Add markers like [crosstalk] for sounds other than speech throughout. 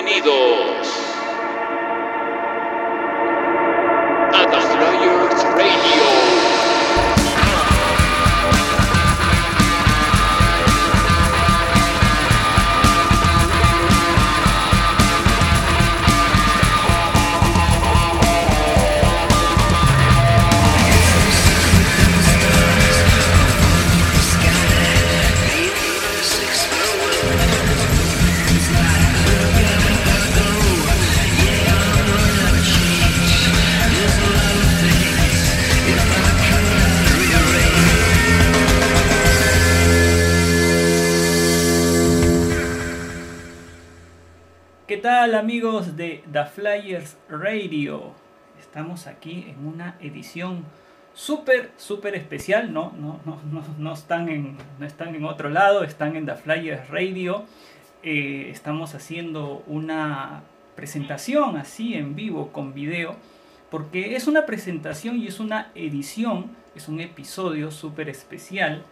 Bienvenidos The Flyers Radio? Estamos aquí en una edición súper, súper especial. No, no, no, no, no están en, no están en otro lado, están en The Flyers Radio. Eh, estamos haciendo una presentación así en vivo con video porque es una presentación y es una edición, es un episodio súper especial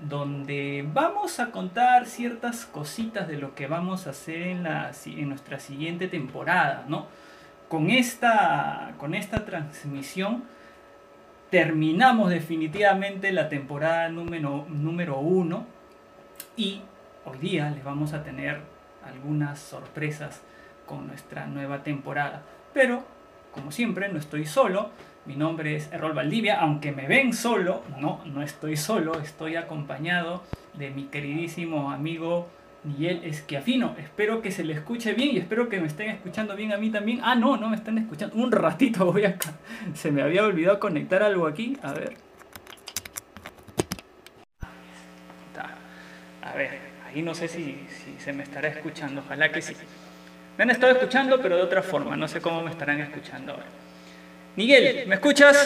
donde vamos a contar ciertas cositas de lo que vamos a hacer en, la, en nuestra siguiente temporada, ¿no? Con esta, con esta transmisión terminamos definitivamente la temporada número, número uno y hoy día les vamos a tener algunas sorpresas con nuestra nueva temporada. Pero, como siempre, no estoy solo. Mi nombre es Errol Valdivia, aunque me ven solo, no, no estoy solo, estoy acompañado de mi queridísimo amigo Miguel Esquiafino. Espero que se le escuche bien y espero que me estén escuchando bien a mí también. Ah, no, no me están escuchando. Un ratito voy acá. [laughs] Se me había olvidado conectar algo aquí. A ver. A ver, ahí no sé si, si se me estará escuchando. Ojalá que sí. Me han estado escuchando, pero de otra forma. No sé cómo me estarán escuchando ahora. Miguel, ¿me escuchas?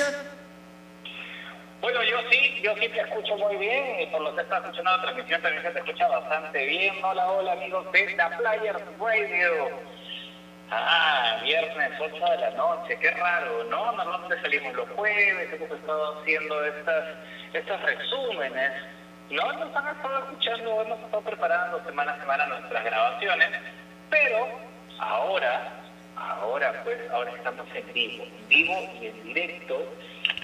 Bueno, yo sí, yo sí te escucho muy bien y por lo que está escuchando la transmisión también se te escucha bastante bien. Hola, hola amigos de The Players Radio. Ah, viernes 8 de la noche, qué raro, ¿no? Normalmente salimos los jueves, hemos estado haciendo estas, estos resúmenes, ¿no? Nos han estado escuchando, hemos estado preparando semana a semana nuestras grabaciones, pero ahora, ahora pues, ahora estamos en vivo, en vivo y en directo.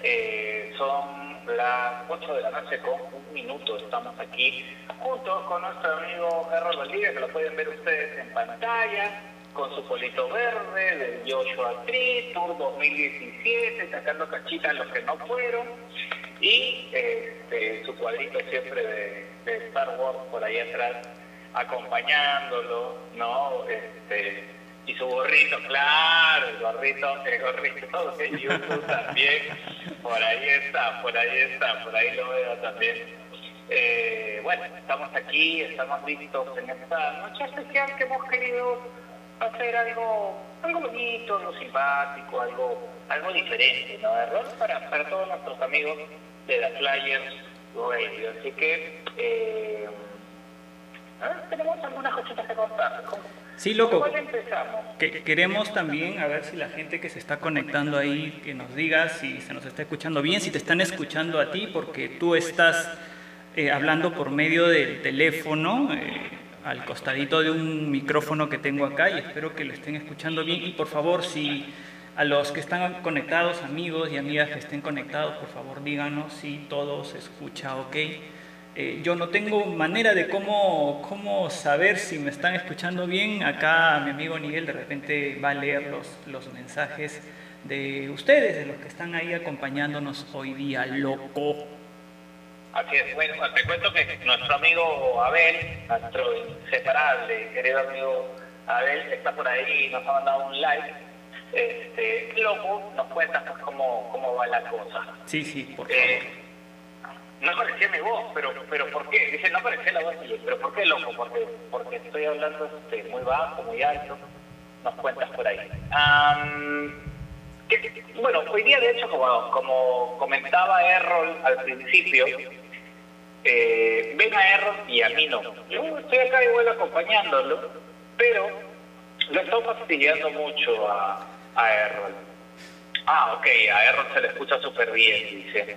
Eh, son las 8 de la noche con un minuto. Estamos aquí juntos con nuestro amigo Errol Valdivia, que lo pueden ver ustedes en pantalla, con su polito verde del Joshua Tree Tour 2017, sacando cachitas a los que no fueron, y este, su cuadrito siempre de, de Star Wars por ahí atrás, acompañándolo, ¿no? Este, y su gorrito, claro, el gorrito, el gorrito [laughs] de YouTube también, por ahí está, por ahí está, por ahí lo veo también. Eh, bueno, estamos aquí, estamos listos en esta noche especial que hemos querido hacer algo, algo bonito, algo simpático, algo, algo diferente, ¿no? Error para, para todos nuestros amigos de la Flyers Radio. Así que eh, ah, tenemos algunas cositas que contar. ¿Cómo- Sí, loco. Que queremos también, a ver si la gente que se está conectando ahí, que nos diga si se nos está escuchando bien, si te están escuchando a ti, porque tú estás eh, hablando por medio del teléfono, eh, al costadito de un micrófono que tengo acá, y espero que lo estén escuchando bien. Y por favor, si a los que están conectados, amigos y amigas que estén conectados, por favor díganos si todo se escucha ok. Eh, yo no tengo manera de cómo, cómo saber si me están escuchando bien. Acá mi amigo Miguel de repente va a leer los, los mensajes de ustedes, de los que están ahí acompañándonos hoy día, loco. Así es, bueno, te cuento que nuestro amigo Abel, nuestro inseparable, querido amigo Abel, está por ahí y nos ha mandado un like. Este, loco, nos cuenta pues, cómo, cómo va la cosa. Sí, sí, por favor. Eh, no parecía mi voz, pero, pero ¿por qué? Dice, no parecía la voz de pero ¿por qué loco? Porque, porque estoy hablando este, muy bajo, muy alto. Nos cuentas por ahí. Que- bueno, hoy día de hecho, como, como comentaba Errol al principio, eh, ven a Errol y a mí no. Yo estoy acá igual acompañándolo, pero lo estoy fastidiando mucho a, a Errol. Ah, ok, a Errol se le escucha súper bien, dice.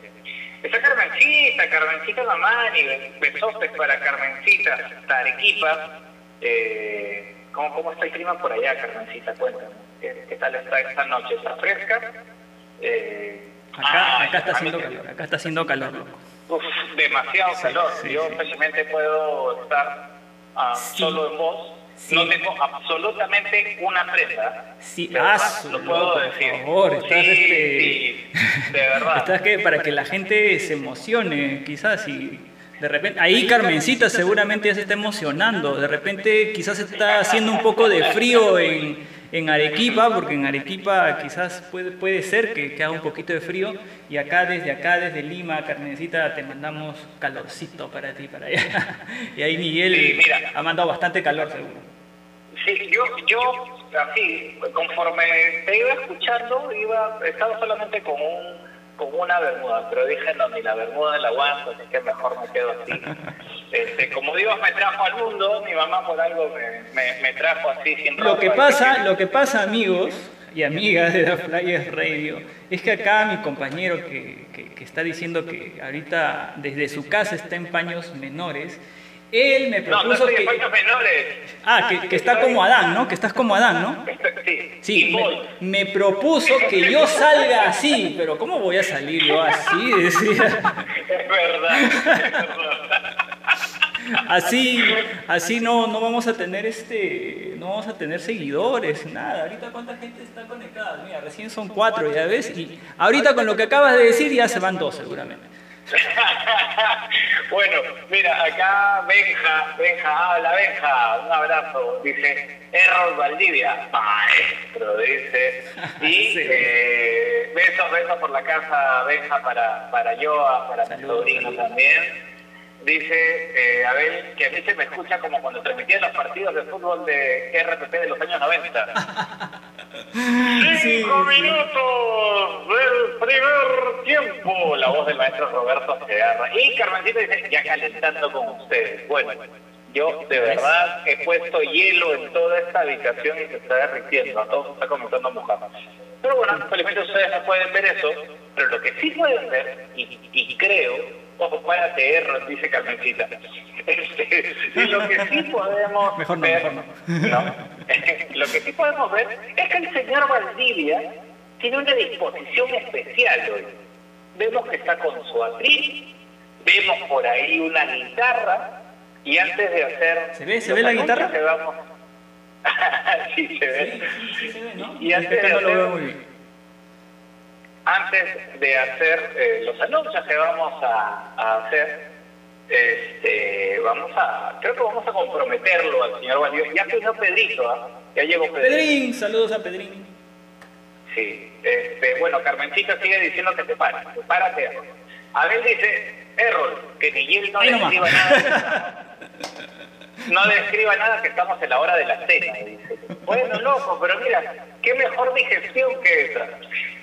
Está Carmencita, Carmencita Mamani, besotes para Carmencita, hasta Arequipa. Eh, ¿Cómo, ¿Cómo está el clima por allá, Carmencita? Cuéntame. ¿Qué, qué tal está esta noche? ¿Está fresca? Eh, Acá, ah, acá está haciendo calor, acá está haciendo calor, loco. Uf, demasiado Sí, calor. sí, Yo sí. fácilmente puedo estar ah, solo en voz. Sí. No tengo absolutamente una prenda. Sí, ah, lo puedo loco, por decir. favor, estás, Sí, este- sí, de verdad. [laughs] Estás que para que la gente se emocione, quizás, y de repente, ahí Carmencita seguramente ya se está emocionando, de repente quizás está haciendo un poco de frío en, en Arequipa, porque en Arequipa quizás puede, puede ser que, que haga un poquito de frío, y acá desde acá, desde Lima, Carmencita, te mandamos calorcito para ti, para allá. [laughs] Y ahí Miguel Sí, mira. ha mandado bastante calor, seguro. Sí, yo, yo así, conforme te iba escuchando, iba, estaba solamente con un, con una bermuda, pero dije no, ni la bermuda la aguanto, así que mejor me quedo así. [laughs] Este, como Dios me trajo al mundo, mi mamá por algo me, me, me trajo así siempre. Lo que pasa, lo que pasa, amigos y amigas de The Flyers Radio, es que acá mi compañero que, que- que está diciendo que ahorita desde su casa está en paños menores, él me No, no propuso que... menores. Ah, que, que está como Adán, ¿no? Que estás como Adán, ¿no? Sí, Sí, me, me propuso que yo salga así, pero ¿cómo voy a salir yo así? [laughs] Decía. Es verdad, es verdad. Así, así no, no vamos a tener este, no vamos a tener seguidores, nada. Ahorita cuánta gente está conectada, mira, recién son cuatro, ya ves, y ahorita con lo que acabas de decir ya se van dos seguramente. [laughs] bueno, mira, acá Benja, Benja, habla Benja, un abrazo, dice Errol Valdivia, maestro, dice, [laughs] y Sí. eh, besos, besos por la casa, Benja, para, para Joa, para mi sobrino saludos. también. Dice eh, Abel que a mí se me escucha como cuando transmitían los partidos de fútbol de RPP de los años 90. Sí, Cinco sí. minutos del primer tiempo. La voz del maestro Roberto Segarra. Y Carmencita dice, ya calentando con ustedes. Bueno, yo de verdad he puesto hielo en toda esta habitación y se está derritiendo. Todo se está comenzando a mojar. Pero bueno, felizmente ustedes no pueden ver eso. Pero lo que sí pueden ver, y, y creo, ojo, párate, error, dice Carmencita. Este, y lo que sí podemos [laughs] Mejor no, ver, mejor no. ¿no? [laughs] Lo que sí podemos ver es que el señor Valdivia tiene una disposición especial hoy. Vemos que está con su atril, vemos por ahí una guitarra, y antes de hacer... ¿Se ve- se ve la guitarra? vamos- [laughs] sí, se ve. Sí, sí, sí se ve, ¿no? Y antes de lo hacer- veo muy bien. Antes de hacer eh, los anuncios que vamos a, a hacer, este, vamos a, creo que vamos a comprometerlo al señor Valdivia. Ya vino Pedrito, ¿ah? ya llegó Pedrito. Pedrín, saludos a Pedrín. Sí, este, bueno, Carmencita sigue diciendo que te pares, párate. Abel dice, Errol, que ni él no le escriba nada. [laughs] No le escriba nada que estamos en la hora de la cena, dice. Bueno, loco, pero mira, qué mejor digestión que esa.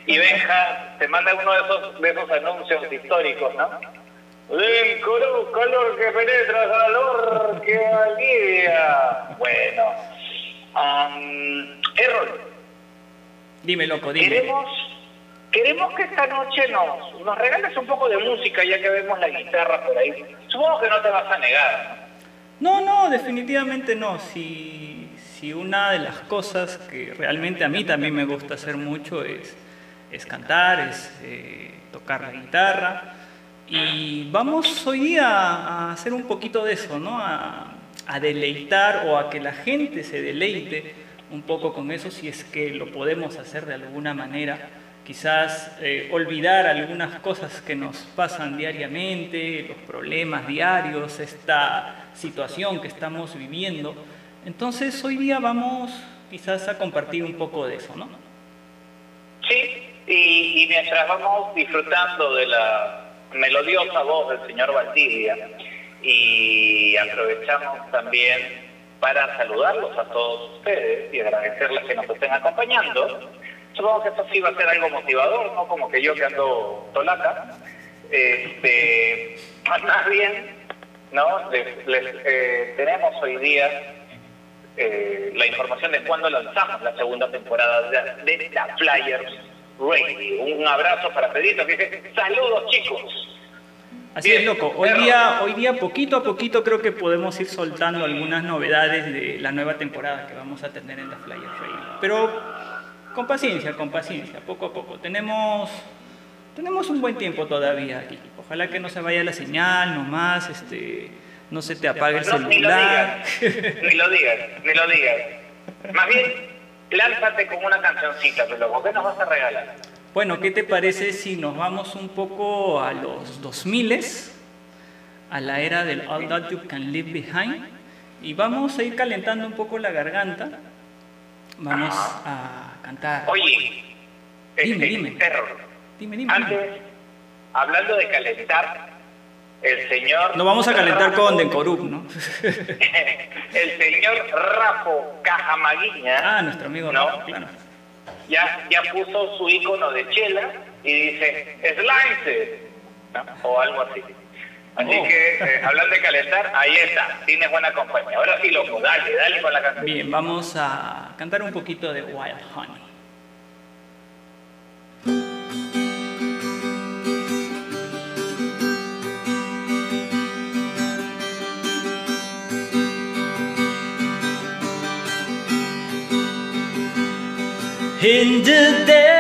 Y Benja te manda uno de esos, de esos anuncios históricos, ¿no? Con un calor que penetra, calor que alivia. Bueno, um, Errol, Dime, loco, dime. Queremos, queremos que esta noche nos, nos regales un poco de música, ya que vemos la guitarra por ahí. Supongo que no te vas a negar. Definitivamente no. Si, si una de las cosas que realmente a mí también me gusta hacer mucho es, es cantar, es eh, tocar la guitarra. Y vamos hoy día a hacer un poquito de eso, ¿no? A, a deleitar o a que la gente se deleite un poco con eso si es que lo podemos hacer de alguna manera. Quizás eh, olvidar algunas cosas que nos pasan diariamente, los problemas diarios, esta situación que estamos viviendo. Entonces hoy día vamos quizás a compartir un poco de eso, ¿no? Sí, y, y mientras vamos disfrutando de la melodiosa voz del señor Valdivia, y aprovechamos también para saludarlos a todos ustedes y agradecerles que nos estén acompañando. Supongo que esto sí va a ser algo motivador, ¿no? Como que yo que ando tolaca. Este, más bien, ¿no? Les, les, eh, tenemos hoy día eh, la información de cuándo lanzamos la segunda temporada de, de The Flyers Radio. Un abrazo para Pedrito que dice, saludos chicos. Así es, loco. Hoy día, hoy día, poquito a poquito, creo que podemos ir soltando algunas novedades de la nueva temporada que vamos a tener en la Flyer Radio. Pero con paciencia, con paciencia, poco a poco. Tenemos, tenemos un buen tiempo todavía aquí. Ojalá que no se vaya la señal nomás, este, no se te apague el No, ni lo celular. digas, ni lo digas, ni lo digas. Más bien, lánzate con una cancioncita, pero ¿qué nos vas a regalar? Bueno, ¿qué te parece si nos vamos un poco a los 2000 a la era del All That You Can Leave Behind? Y vamos a ir calentando un poco la garganta. Vamos a cantar. Oye, Dime, este, dime. Terror, Dime, dime. antes, dime. hablando de calentar, el señor... Nos vamos a calentar con Rafa- Denkorup, ¿no? [laughs] el señor Rafo Cajamaguiña Ah, nuestro amigo No. Rafa, claro. ya, ya puso su icono de chela y dice Slice ¿no? o algo así. Así Oh. que, eh, hablando de calentar, ahí está, tienes buena compañía. Ahora sí, loco, dale, dale con la canción. Bien, vamos a cantar un poquito de Wild Honey. In the days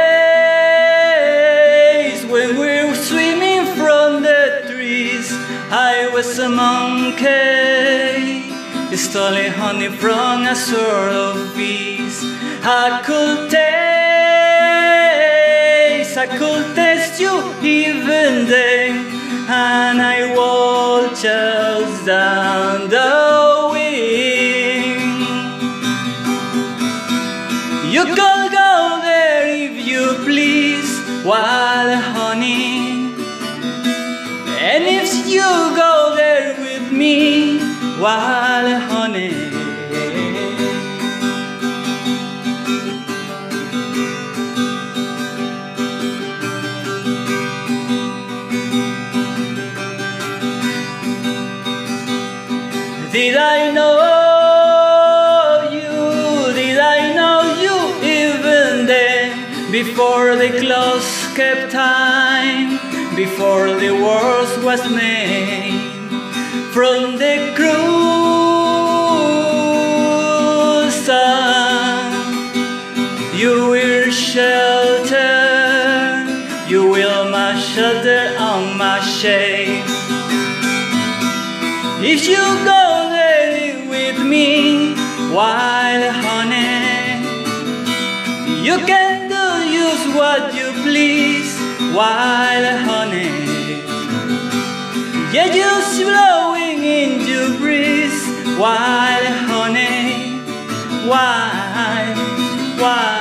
a monkey, stealing honey from a sort of beast. I could taste, I could taste you even then, and I walked just down the wing. You could go there if you please, wild wild honey. Did I know you? Did I know you even then? Before the clocks kept time, before the world was made, from the cruel shade. If you go there with me, wild honey, you can do use what you please, wild honey. Yeah, just blowing in your breeze, wild honey, wild, wild,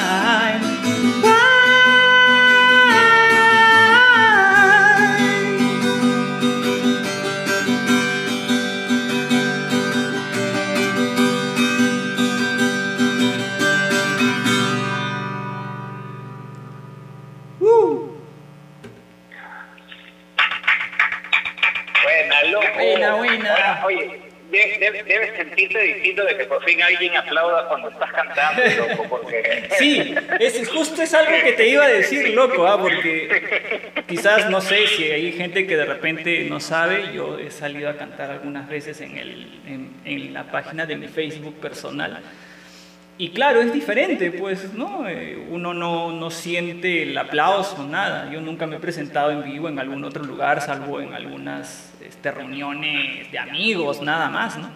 alguien aplauda cuando estás cantando, loco, porque... [laughs] Sí, es, justo es algo que te iba a decir, loco, ¿ah? porque quizás no sé si hay gente que de repente no sabe, yo he salido a cantar algunas veces en, el, en, en la página de mi Facebook personal. Y claro, es diferente, pues, ¿no? Eh, uno no, no siente el aplauso, nada. Yo nunca me he presentado en vivo en algún otro lugar, salvo en algunas este, reuniones de amigos, nada más, ¿no?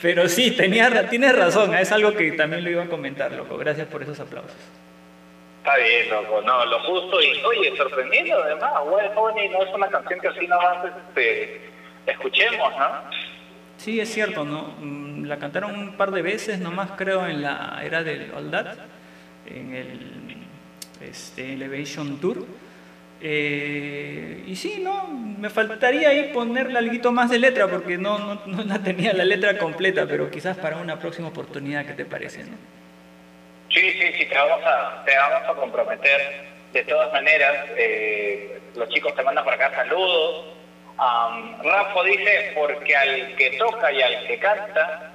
Pero sí, tenía, tienes razón, es algo que también lo iba a comentar, loco. Gracias por esos aplausos. Está bien, loco, no, lo justo y, oye, sorprendiendo además, Wild Honey no es una canción que así nomás este, escuchemos, ¿no? Sí, es cierto, ¿no? Mm, La cantaron un par de veces nomás, creo, en la era del All That, en el este, Elevation Tour. Eh, y sí, ¿no? Me faltaría ahí ponerle algo más de letra porque no, no, no la tenía la letra completa, pero quizás para una próxima oportunidad, ¿qué te parece? No? Sí, sí, sí, te vamos a, te vamos a comprometer. De todas maneras, eh, los chicos te mandan por acá saludos. Am, Rafa dice, porque al que toca y al que canta,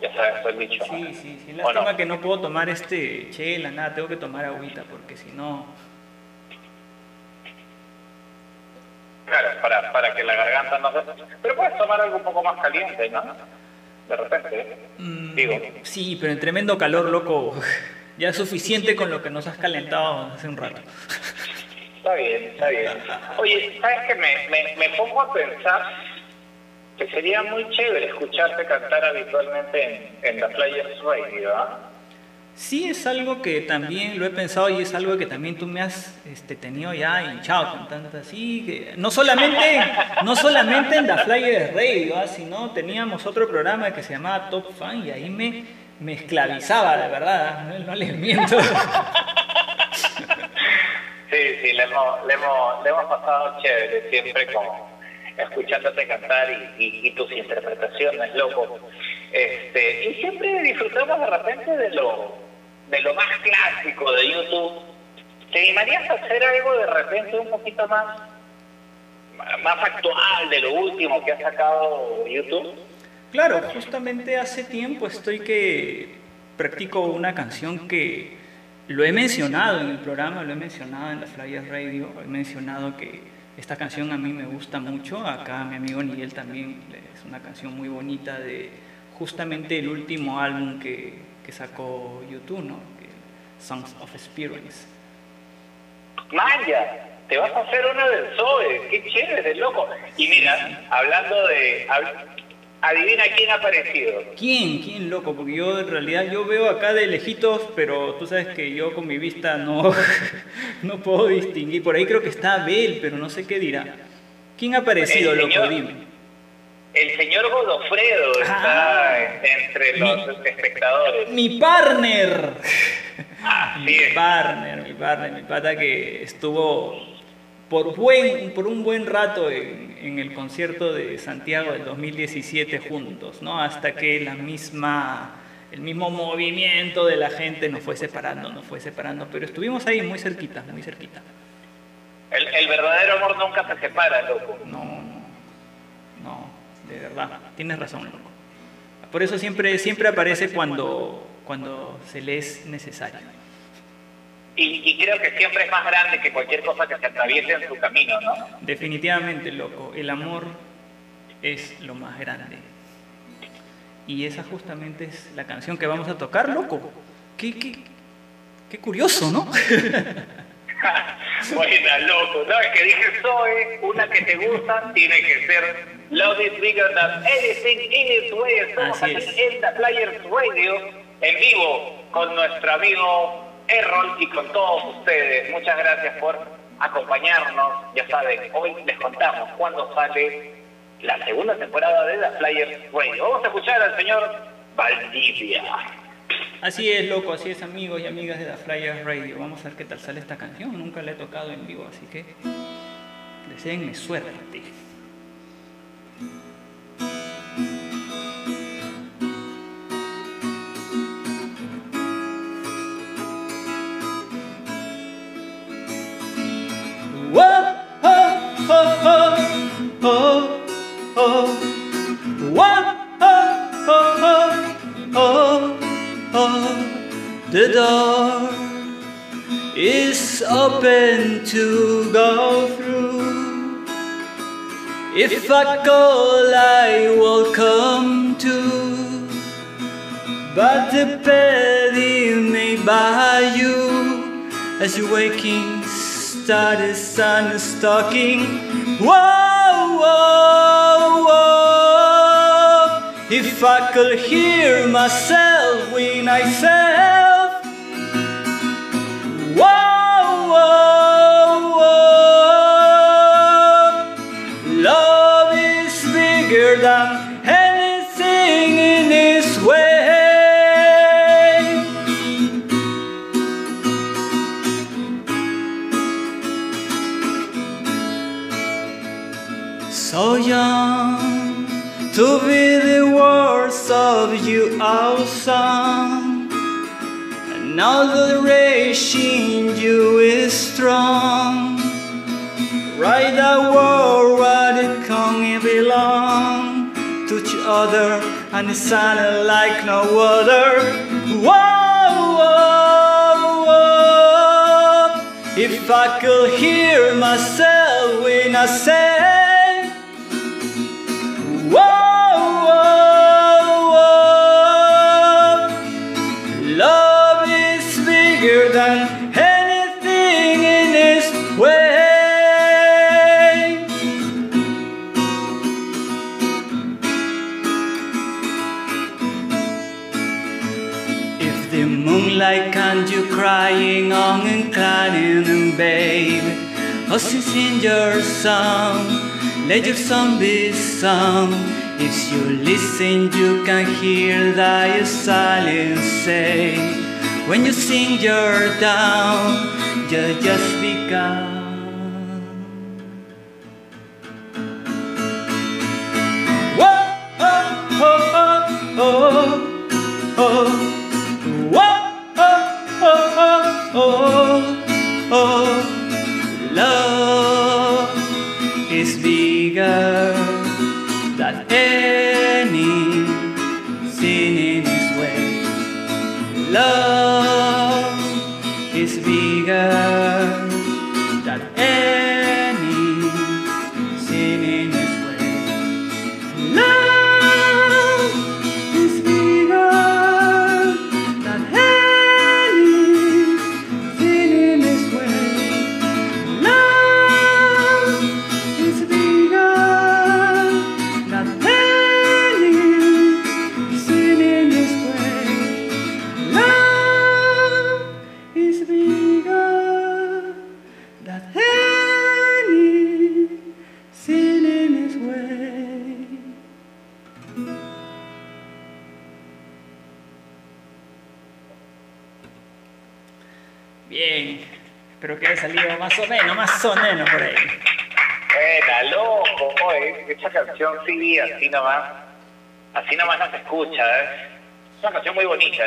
ya sabes, el dicho. Sí, sí, sí. ¿O Lástima no? que no puedo tomar este chela, nada, tengo que tomar agüita porque si no... claro, para, para que la garganta no se... Pero puedes tomar algo un poco más caliente, ¿no? De repente, ¿eh? Mm, digo. Sí, pero en tremendo calor, loco. [laughs] Ya es suficiente con lo que nos has calentado hace un rato. Está bien, está bien. Oye, ¿sabes qué? Me, me, me pongo a pensar que sería muy chévere escucharte cantar habitualmente en, en The Players Radio, ¿ah? Sí, es algo que también lo he pensado y es algo que también tú me has este, tenido ya hinchado cantando así. Que no, solamente, no solamente en The Flyers Radio, ¿ah? sino teníamos otro programa que se llamaba Top Fan y ahí me, me esclavizaba, de verdad, ¿ah? no, les miento. Sí, sí, le hemos, le hemos, le hemos pasado chévere, siempre como escuchándote cantar y tus interpretaciones, loco. Este, y siempre disfrutamos de repente de lo, de lo más clásico de YouTube. ¿Te animarías a hacer algo de repente un poquito más, más actual de lo último que ha sacado YouTube? Claro, justamente hace tiempo estoy que practico una canción que lo he mencionado en el programa, lo he mencionado en la Flyers Radio, he mencionado que esta canción a mí me gusta mucho, acá mi amigo Miguel también es una canción muy bonita de justamente el último álbum que, que sacó YouTube, ¿no? Songs of Experience. Maya, te vas a hacer una del Zoe, qué chévere, loco. Y mira, hablando de... hab- Adivina quién ha aparecido. ¿Quién? ¿Quién loco? Porque yo en realidad yo veo acá de lejitos, pero tú sabes que yo con mi vista no, [laughs] no puedo distinguir. Por ahí creo que está Abel, pero no sé qué dirá. ¿Quién ha aparecido, loco? Dime. El señor Godofredo está Ah. entre los espectadores. Mi partner. Mi partner, mi partner, mi pata que estuvo por, buen, por un buen rato en, en el concierto de Santiago del 2017 juntos, ¿no? Hasta que la misma, el mismo movimiento de la gente nos fue separando, nos fue separando, pero estuvimos ahí muy cerquita, muy cerquita. El, el verdadero amor nunca se separa, loco. No, de verdad, tienes razón, loco. Por eso siempre, siempre aparece cuando, cuando se le es necesario. Y, y creo que siempre es más grande que cualquier cosa que se atraviese en su camino, ¿no? Definitivamente, loco, el amor es lo más grande. Y esa justamente es la canción que vamos a tocar, loco. Qué, qué, qué curioso, ¿no? [laughs] [laughs] Buena, loco. No, es que dije Zoe, una que te gusta, tiene que ser Love is bigger than anything in its way. Estamos Así aquí es. en The Players Radio, en vivo, con nuestro amigo Errol y con todos ustedes. Muchas gracias por acompañarnos. Ya saben, hoy les contamos cuándo sale la segunda temporada de The Players Radio. Vamos a escuchar al señor Valdivia. Así es, loco, así es, amigos y amigas de la Flyers Radio. Vamos a ver qué tal sale esta canción. Nunca la he tocado en vivo, así que deseenme suerte. Oh, oh. The door is open to go through. If I call, I will come to. But the petty made by you as you're waking, start the sun is. Whoa, whoa, whoa. If I could hear myself when I self. Than anything in this way. So young to be the words of you. And now the rage in you is strong. Right the world where it can belong to each other and it sounded like no other. Whoa, whoa, whoa. If I could hear myself when I say, whoa, crying and babe. Oh sing your song. Let your song be sung. If you listen you can hear thy silence say. When you sing you're down. You just begun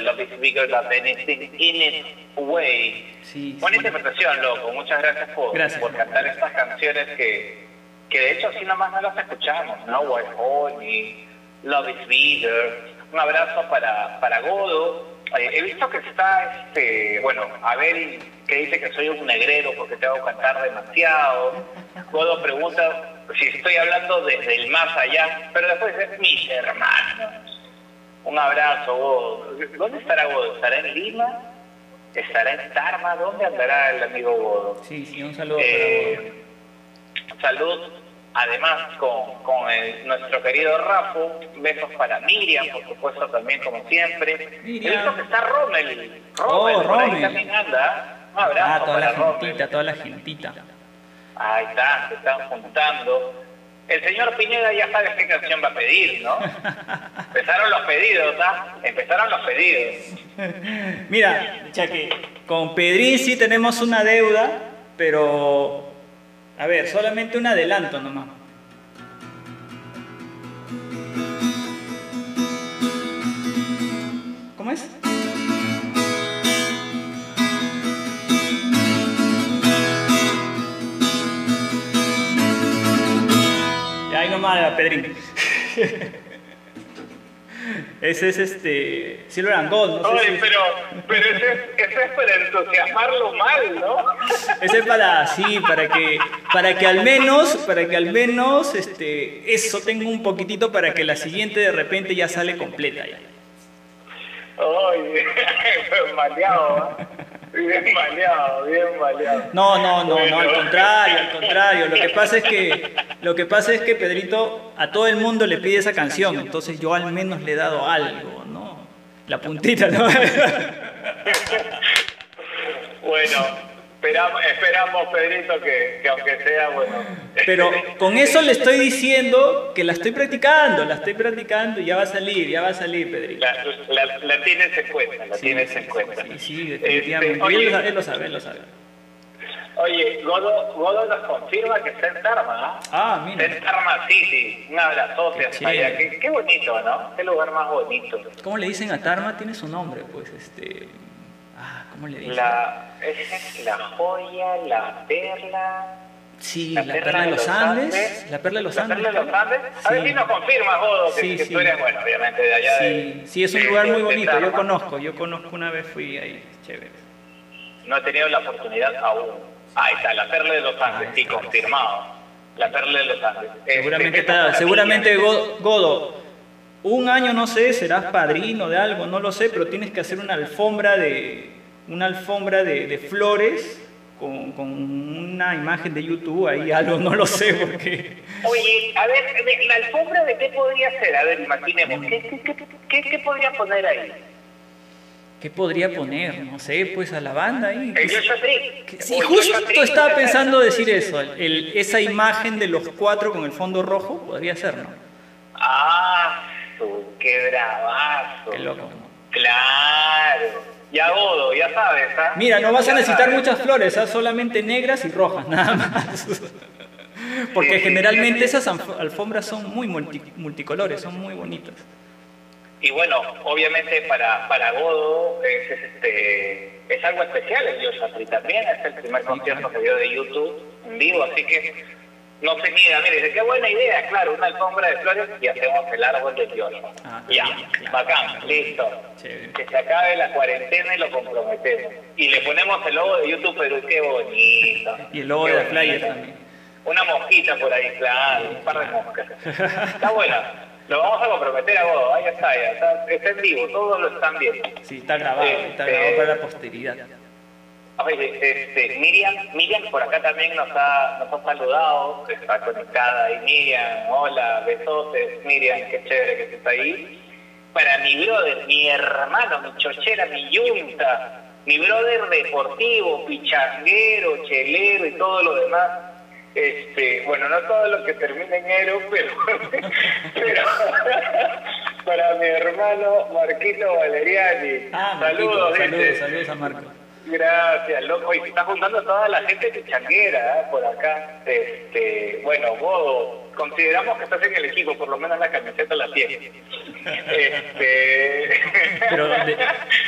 Love is bigger than anything in its way. Sí, Buena sí. interpretación, loco, muchas gracias por, Gracias. por cantar estas canciones que, que de hecho así nomás no las escuchamos, ¿no? White Honey, Love is bigger. Un abrazo para, para Godo. Eh, he visto que está, este, bueno, Abel que dice que soy un negrero porque tengo que cantar demasiado. Godo pregunta si estoy hablando desde el más allá, pero después dice mis hermanos. Un abrazo, Godo. ¿Dónde estará Godo? ¿Estará en Lima? ¿Estará en Tarma? ¿Dónde andará el amigo Godo? Sí, sí, un saludo para Eh, salud, además, con, con el- nuestro querido Rafa. Besos para Miriam, por supuesto, también, como siempre. Miriam. Que está Rommel. Oh, Rommel, por ahí Rommel. también anda. Un Ah, abrazo toda la para Rommel. gentita, toda la gentita. Ahí está, se están juntando. El señor Piñeda ya sabe qué canción va a pedir, ¿no? [laughs] Empezaron los pedidos, ¿ah? Empezaron los pedidos. Mira, con Pedrín sí tenemos una deuda, pero a ver, solamente un adelanto nomás. ¿Cómo es? Nomás, Pedrín. Ese es este. Silver and Gold, no sé Oye, si- pero, pero ese, es- ese es para entusiasmarlo mal, ¿no? Ese es para sí, para que para que al menos, para que al menos este eso tenga un poquitito para que la siguiente de repente ya sale completa ya. Oye, [laughs] maleado, ¿eh? Bien maleado, bien maleado. No, no, no, no, al contrario, al contrario. Lo que pasa es que lo que pasa es que Pedrito a todo el mundo le pide esa canción, entonces yo al menos le he dado algo, ¿no? La puntita, ¿no? [laughs] Bueno, esperamos, esperamos Pedrito, que, que aunque sea, bueno. Pero [laughs] con eso le estoy diciendo que la estoy practicando, la estoy practicando y ya va a salir, ya va a salir, Pedrito. La, la, la tienes en cuenta, la Sí, tienes en cuenta. Sí, sí, Este, definitivamente. Y oye, él, lo sabe, él lo sabe, oye, Godo, Godo nos confirma que está en Tarma, ¿ah? Ah, mira. Está en Tarma City, un abrazote hasta allá. Qué, qué bonito, ¿no? Qué lugar más bonito. ¿Cómo le dicen a Tarma? Tiene su nombre, pues, este... Ah, ¿cómo le dicen? La, es la joya, la perla. Sí, la, perla de los Andes. La perla de los ¿La Andes. perla de los Andes? A ver si nos confirmas, Godo, que, Sí, que sí. tú eres, bueno, obviamente de allá. Sí, de- sí, es un de- lugar muy bonito. Yo conozco, yo conozco una vez fui ahí. Chévere. No he tenido la oportunidad aún. Ahí está, la perla de los Andes, sí, confirmado. La perla de los Andes. Seguramente, Este, está, seguramente maravilla. Go- Godo, un año no sé, serás padrino de algo, no lo sé, pero tienes que hacer una alfombra de una alfombra de, de flores con, con una imagen de YouTube ahí, algo, no lo sé, porque Oye, a ver, la alfombra de qué podría ser? A ver, imaginemos, ¿qué, qué, qué, qué, qué podría poner ahí? ¿qué podría poner? No sé, pues a la banda ahí. El Joshua Tree. sí, justo estaba pensando decir eso, el- esa imagen de los cuatro con el fondo rojo podría ser, ¿no? Ah, qué bravazo. Qué loco. Claro. Ya Godo, ya sabes, ¿ah? Mira, no vas a necesitar muchas flores, ¿ah? solamente negras y rojas, [laughs] nada más. Porque generalmente esas alf- alfombras son muy multi- multicolores, son muy bonitas. Y bueno, obviamente para, para Godo es, este, es algo especial el Tree también, es el primer concierto que dio de YouTube en vivo, así que no se niega, mire, dice, qué buena idea, claro, una alfombra de flores y hacemos el árbol de Joshua. Ah, ya, bien, bacán, listo. Chévere. Que se acabe la cuarentena y lo comprometemos. Y le ponemos el logo de YouTube, pero qué bonito. Y el logo qué de la Flyer también. Una mosquita por ahí, claro, un par de moscas. [laughs] Está buena. Lo vamos a comprometer a vos, ahí está, ya está, está en vivo, todos lo están viendo. Sí, está grabado, está Este- grabado para la posteridad. Oye, este, Miriam, Miriam por acá también nos ha, nos ha saludado, está conectada ahí Miriam, hola, besotes, Miriam, qué chévere que estés ahí. Para mi brother, mi hermano, mi chochera, mi yunta, mi brother deportivo, pichanguero, chelero y todo lo demás. Este, bueno, no todo lo que termina en ero, [laughs] pero, pero para mi hermano Marquito Valeriani. Ah, Marquito, saludos, saludos, saludos a Marco. Gracias, loco. Y se está juntando toda la gente pichanguera ¿eh? por acá. Este, bueno, Bodo, consideramos que estás en el equipo, por lo menos la camiseta la tienes. Este... [laughs] Pero de-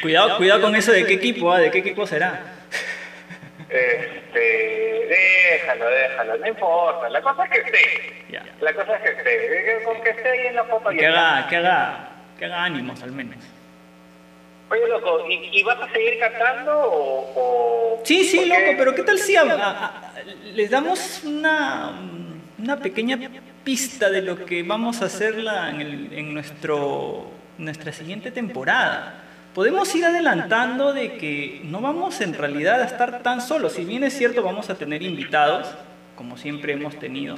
cuidado, cuidado con eso de qué equipo, ah, de qué equipo será. Este, déjalo, déjalo, no importa. La cosa es que esté. La cosa es que esté. Con que esté ahí en la foto. Que haga, que haga, que haga ánimos al menos. Oye, loco, ¿y, y vas a seguir cantando o...? o- Sí, sí, loco, pero ¿qué tal si a- a- a- les damos una, una pequeña pista de lo que vamos a hacer la- en, el- en nuestro, nuestra siguiente temporada? Podemos ir adelantando de que no vamos en realidad a estar tan solos. Si bien es cierto, vamos a tener invitados, como siempre hemos tenido,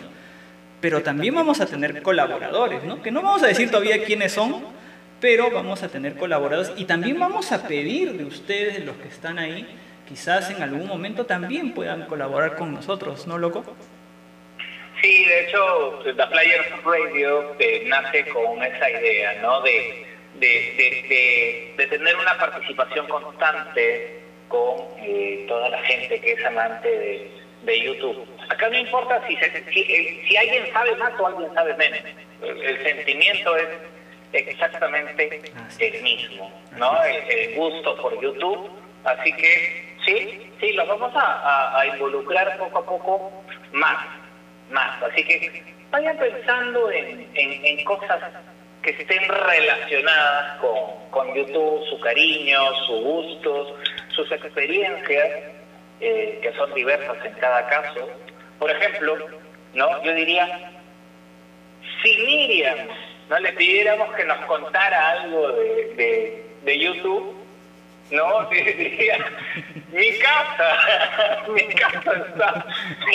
pero también vamos a tener colaboradores, ¿no? Que no vamos a decir todavía quiénes son, pero vamos a tener colaboradores y también vamos a pedir de ustedes, de los que están ahí, quizás en algún momento también puedan colaborar con nosotros, ¿no, loco? Sí, de hecho, The Players Radio eh, nace con esa idea, ¿no? De, de, de, tener una participación constante con eh, toda la gente que es amante de, YouTube. Acá no importa si, se- eh, si alguien sabe más o alguien sabe menos. El sentimiento es exactamente el mismo, ¿no? El, el gusto por YouTube. Así que sí, sí, los vamos a, a- a involucrar poco a poco más, más. Así que vayan pensando en, en- en cosas que estén relacionadas con, con YouTube, su cariño, sus gustos, sus experiencias, eh, que son diversas en cada caso. Por ejemplo, ¿no? Yo diría, si Miriam no le pidiéramos que nos contara algo de, de, de YouTube, no, [laughs] diría, mi casa, [laughs] mi casa está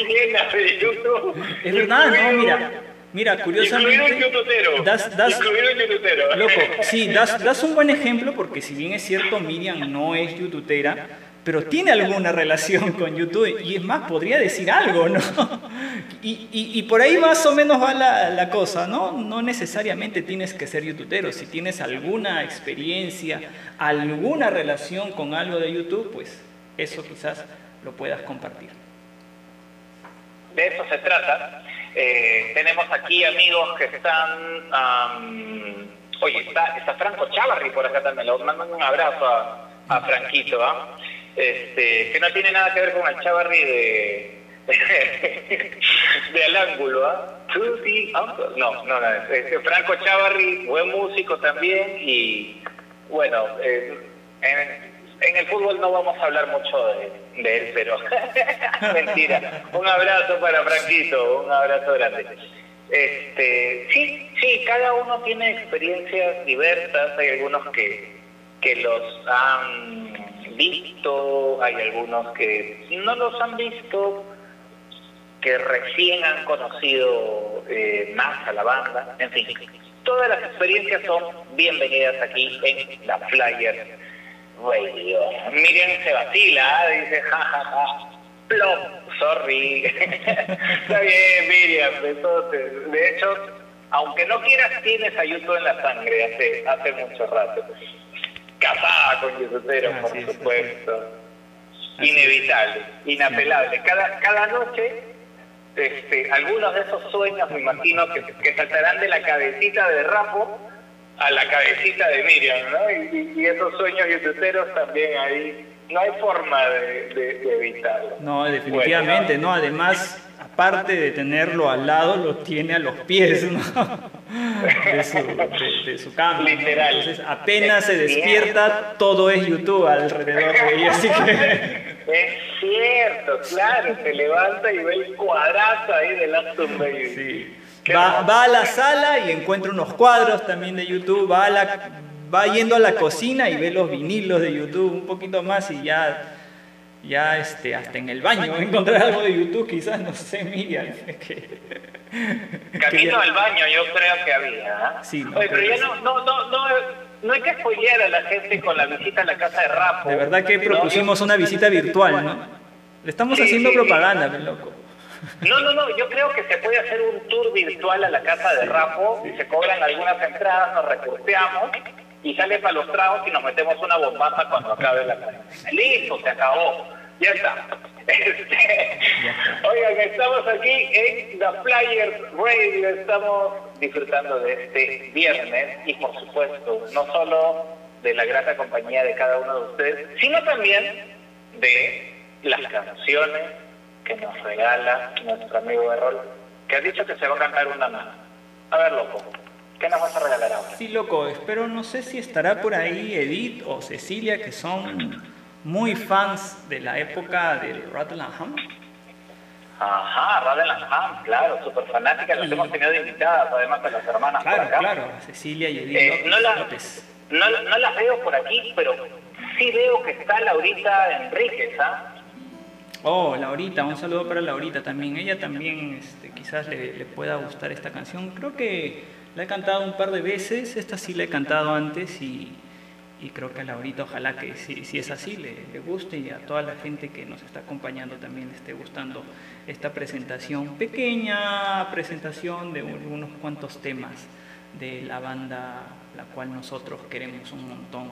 llena de YouTube. Es verdad, ¿no? incluido- Mira, mira, Incluido el curiosamente... youtubero. das- das- incluido. Loco, sí, das, das un buen ejemplo porque si bien es cierto, Miriam no es youtubera, pero tiene alguna relación con YouTube y es más, podría decir algo, ¿no? Y, y- y por ahí más o menos va la, la cosa, ¿no? No necesariamente tienes que ser youtubero, si tienes alguna experiencia, alguna relación con algo de YouTube, pues eso quizás lo puedas compartir. de eso se trata. Eh, tenemos aquí amigos que están... oye, está, está Franco Chavarri por acá también. Le mando un abrazo a, a Franquito, ¿ah? Este, que no tiene nada que ver con el Chavarri de... [laughs] de al ángulo, ¿ah? Uncle. No, no. Este, Franco Chavarri, buen músico también y, bueno, eh, en- en el fútbol no vamos a hablar mucho de, de él, pero [laughs] mentira. Un abrazo para Franquito, un abrazo grande. Este, sí, sí, cada uno tiene experiencias diversas, hay algunos que, que los han visto, hay algunos que no los han visto, que recién han conocido eh, más a la banda, en fin. Todas las experiencias son bienvenidas aquí en la Flyer Radio. Miriam se vacila, dice jajaja, plop, sorry. [laughs] Está bien, Miriam, entonces, de hecho, aunque no quieras, tienes a YouTube en la sangre hace, hace mucho rato. Casada con youtubero, por Así es, supuesto. Inevitable, inapelable. Cada, cada noche, este, algunos de esos sueños, me imagino, que, que saltarán de la cabecita de Rapo a la cabecita de Miriam, ¿no? Y, esos sueños youtuberos también ahí, no hay forma de, de- de evitarlo. No, definitivamente, Bueno, no. Además, aparte de tenerlo al lado, lo tiene a los pies, ¿no? [laughs] De su, de- de su cama. Entonces, apenas se Es despierta, todo es YouTube alrededor de ella, así que... Es cierto, claro, se levanta y ve el cuadrazo ahí del Aston Baby. Sí. Va, va a la sala y encuentra unos cuadros también de YouTube, va, a la, va yendo a la cocina y ve los vinilos de YouTube un poquito más y ya, ya este, hasta en el baño a encontrar algo de YouTube, quizás, no sé, Miriam. es [laughs] que- Camino al baño yo creo que había. ¿ah? Sí, no, Oye, pero ya no, no, no, no, no hay que spoilear a la gente con la visita a la casa de Rapo. De verdad que propusimos una visita virtual, ¿no? Le estamos Sí, haciendo sí, sí. propaganda, mi loco. No, no, no, yo creo que se puede hacer un tour virtual a la casa de Rapo, se cobran algunas entradas, nos recurseamos y sale para los tragos y nos metemos una bombaza cuando acabe la cuarentena. Listo, se acabó, ya está. Este, oigan, estamos aquí en The Flyers Radio, estamos disfrutando de este viernes y por supuesto, no solo de la grata compañía de cada uno de ustedes, sino también de las canciones que nos regala nuestro amigo Errol, que ha dicho que se va a cantar una más. A ver, loco, ¿qué nos vas a regalar ahora? Sí, loco, espero, no sé si estará por ahí Edith o Cecilia, que son muy fans de la época del Hum. Ajá, Radel Ham, claro, súper fanática, las hemos tenido de invitadas, además de las hermanas por Claro, acá. claro, Cecilia y Edith Eh, no, la- no, no las veo por aquí, pero sí veo que está Laurita Enríquez, ¿ah? Oh, Laurita, un saludo para Laurita también. Ella también este, quizás le, le pueda gustar esta canción. Creo que la he cantado un par de veces, esta sí la he cantado antes y, y creo que a Laurita ojalá que si, si es así le, le guste y a toda la gente que nos está acompañando también esté gustando esta presentación, pequeña presentación de unos cuantos temas de la banda la cual nosotros queremos un montón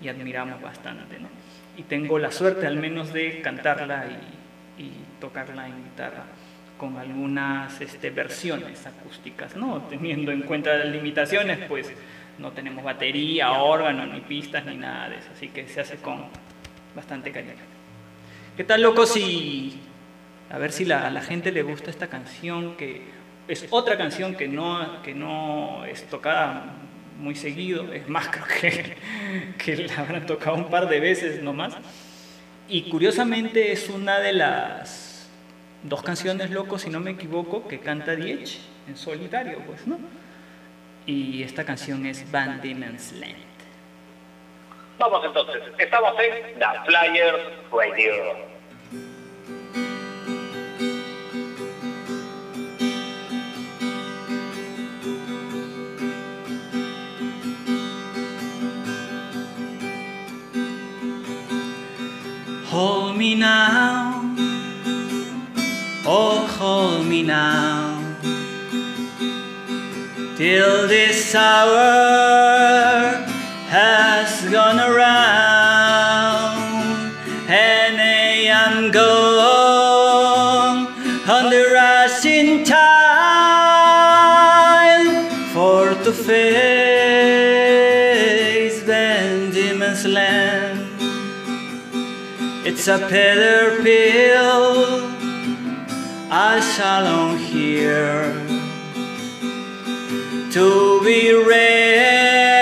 y admiramos bastante. ¿no? Y tengo la suerte al menos de cantarla y, y tocarla en guitarra con algunas este, versiones acústicas, ¿no? teniendo en cuenta las limitaciones, pues no tenemos batería, órgano, ni pistas, ni nada de eso, así que se hace con bastante cariño. ¿Qué tal, loco, si... A ver si la- la gente le gusta esta canción, que es otra canción que no, que no es tocada muy seguido, es más, [laughs] creo que, que la habrán tocado un par de veces nomás. Y curiosamente es una de las dos canciones, loco, si no me equivoco, que canta Diech en solitario, pues, ¿no? Y esta canción es Van Diemen's Land. Vamos entonces, estamos en The Flyers Radio. Hold me now, oh hold me now, till this hour has gone around, and I am gone on the rushing time. For to face Diemen's Land. It's a bitter pill. I shall hear to be read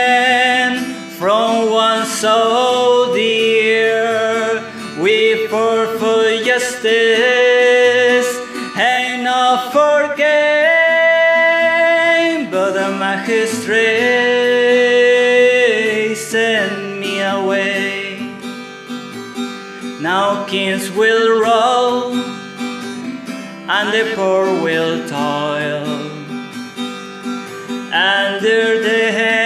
from one so dear. We fought for justice ain't not for gain, but the magistrate sent me away. Now kings will roll and the poor will toil Bendir de hep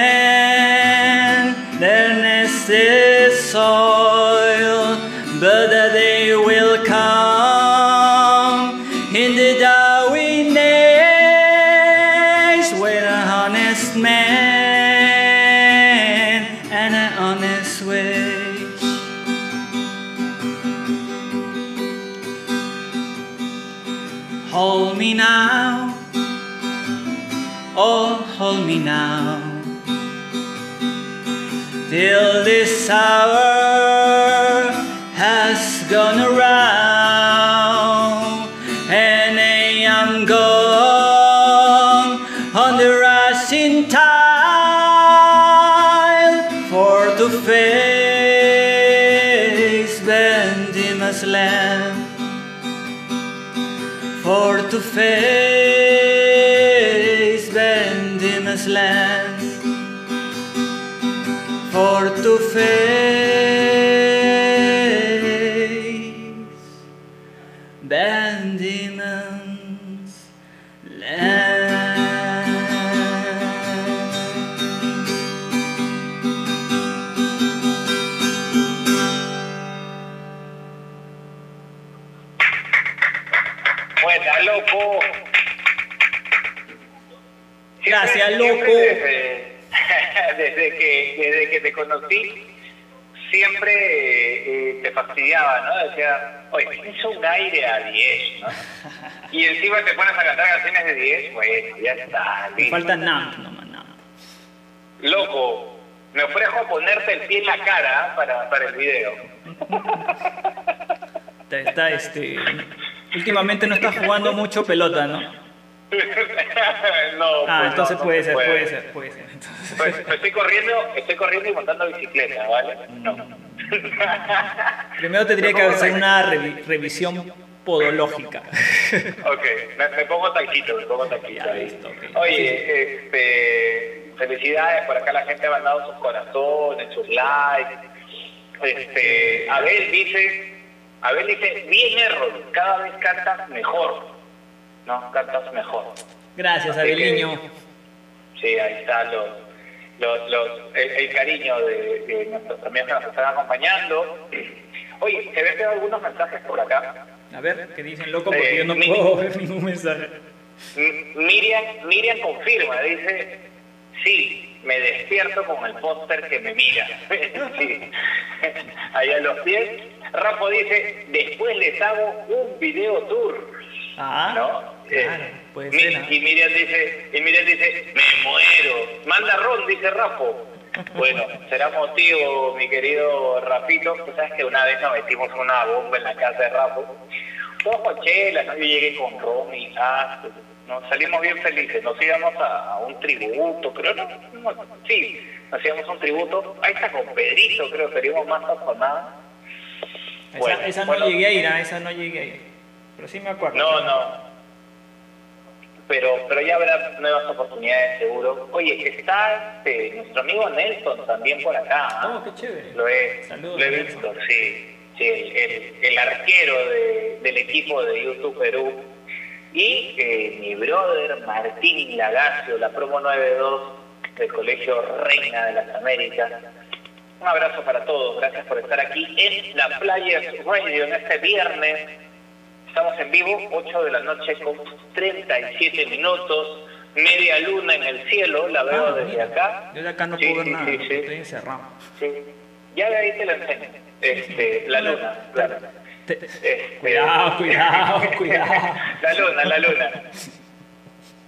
hold me now. Till this hour has gone around, and I am gone on the rising tide for to face Bendima's land for to face desde que, desde que te conocí, siempre eh, te fastidiaba, ¿no? Decía, oye, hizo un aire a 10, ¿no? [laughs] Y encima te pones a cantar canciones de 10, bueno, ya está. Me falta Nam, nomás Nam. Loco, me ofrezco a ponerte el pie en la cara para, para el video. Está, está, este. Últimamente no está jugando mucho pelota, ¿no? [laughs] no, Ah, pues, entonces no, no puede se ser, puede ser, puede ser. Pues, pues estoy corriendo, estoy corriendo y montando bicicleta, ¿vale? No. Primero tendría que hacer una revi- revisión podológica. Ok, me, me pongo taquito, me pongo taquito. Ya, listo. Oye, este, felicidades, por acá la gente ha mandado sus corazones, sus likes. Este, Abel dice, Abel dice, bien error, cada vez cantas mejor. No, cantas mejor. Gracias, Así que-. Sí, ahí está los, los, los- el, el cariño de, de nuestros amigos que nos están acompañando. Oye, se ven quedado algunos mensajes por acá. A ver, ¿qué dicen, loco? Porque Eh, yo no mi- puedo ver ningún mensaje. Miriam, Miriam confirma, dice, sí, me despierto con el póster que me mira. [laughs] sí. Ahí a los pies. Rafa dice, después les hago un video tour. Ah, ¿no? claro, Eh, puede Mi- ser. ¿ah? Y Miriam dice, y Miriam dice, me muero. Manda Ron, dice Rafa. [laughs] Bueno, será motivo, mi querido Rafito. Tú sabes que una vez nos metimos una bomba en la casa de Rafa. Todos con chelas, ¿no? Yo llegué con Ron y ah, nos salimos bien felices. Nos íbamos a, a un tributo, creo, no, no, sí, nos íbamos a un tributo. Ahí está con Pedrito, creo, salimos más sazonados. Esa, Bueno, esa no bueno. llegué a ir, ah, esa no llegué a ir. Pero sí me acuerdo. No, no. Pero, pero ya habrá nuevas oportunidades seguro. Oye, está este, nuestro amigo Nelson también por acá. ¿ah? Oh, qué chévere. Lo he, Saludos lo he a visto, Nelson. sí. sí el, el- el arquero de- del equipo de YouTube Perú. Y eh, mi brother Martín Lagacio, la promo 92 del Colegio Reina de las Américas. Un abrazo para todos, gracias por estar aquí en la Players Radio en este viernes. Estamos en vivo, 8 de la noche con 37 minutos, media luna en el cielo, la veo Ah, desde mira, acá. Yo de acá no Sí, puedo ver sí, nada, sí, estoy encerrado. Sí. Ya de ahí te la enseño. Este, la luna, claro. Te- Este- Cuidado, cuidado, [laughs] cuidado. la luna, la luna.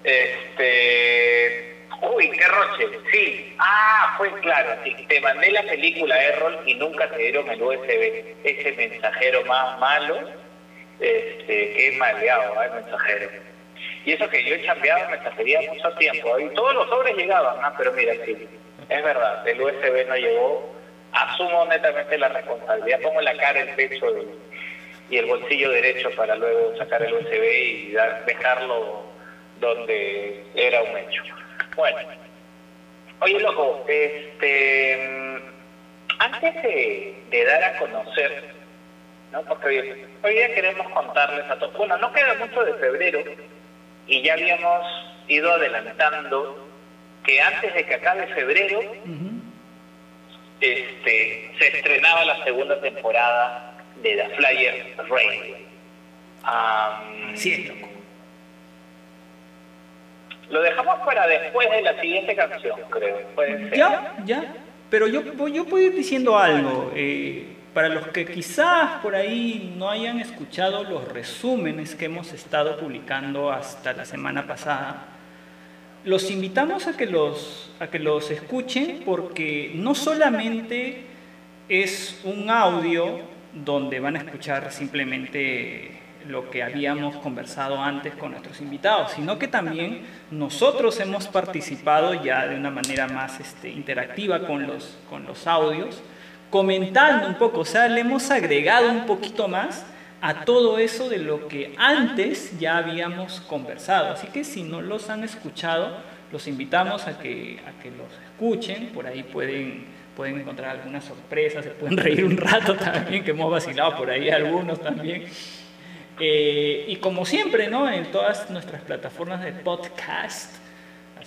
Este. Uy, qué roche. Sí. Ah, fue claro. Sí. Te mandé la película Errol y nunca te dieron el USB. Ese mensajero más malo. Este, qué maleado, ¿eh? mensajero. Y eso que yo he chambeado en mensajería mucho tiempo. Y todos los sobres llegaban, ah, pero mira, sí. Es verdad, el USB no llegó. Asumo netamente la responsabilidad. Pongo la cara el pecho y el bolsillo derecho para luego sacar el USB y dejarlo donde era un hecho. Bueno, oye loco, este, mm, antes de dar a conocer, ¿no? porque hoy, hoy día queremos contarles a todos, bueno, no queda mucho de febrero y ya habíamos ido adelantando que antes de que acabe febrero este, se estrenaba la segunda temporada de The Flyer Radio. Am, Así es, loco. Lo dejamos para después de la siguiente canción, creo. Puede ser. Ya, ya. Pero yo, yo puedo ir diciendo algo. eh, para los que quizás por ahí no hayan escuchado los resúmenes que hemos estado publicando hasta la semana pasada, los invitamos a que los, a que los escuchen porque no solamente es un audio donde van a escuchar simplemente lo que habíamos conversado antes con nuestros invitados, sino que también nosotros hemos participado ya de una manera más este, interactiva con los, con los audios, comentando un poco, o sea, le hemos agregado un poquito más a todo eso de lo que antes ya habíamos conversado. Así que si no los han escuchado, los invitamos a que, a que los escuchen, por ahí pueden, pueden encontrar algunas sorpresas, se pueden reír un rato [laughs] también, que hemos vacilado por ahí algunos también. Eh, y como siempre, ¿no? En todas nuestras plataformas de podcast,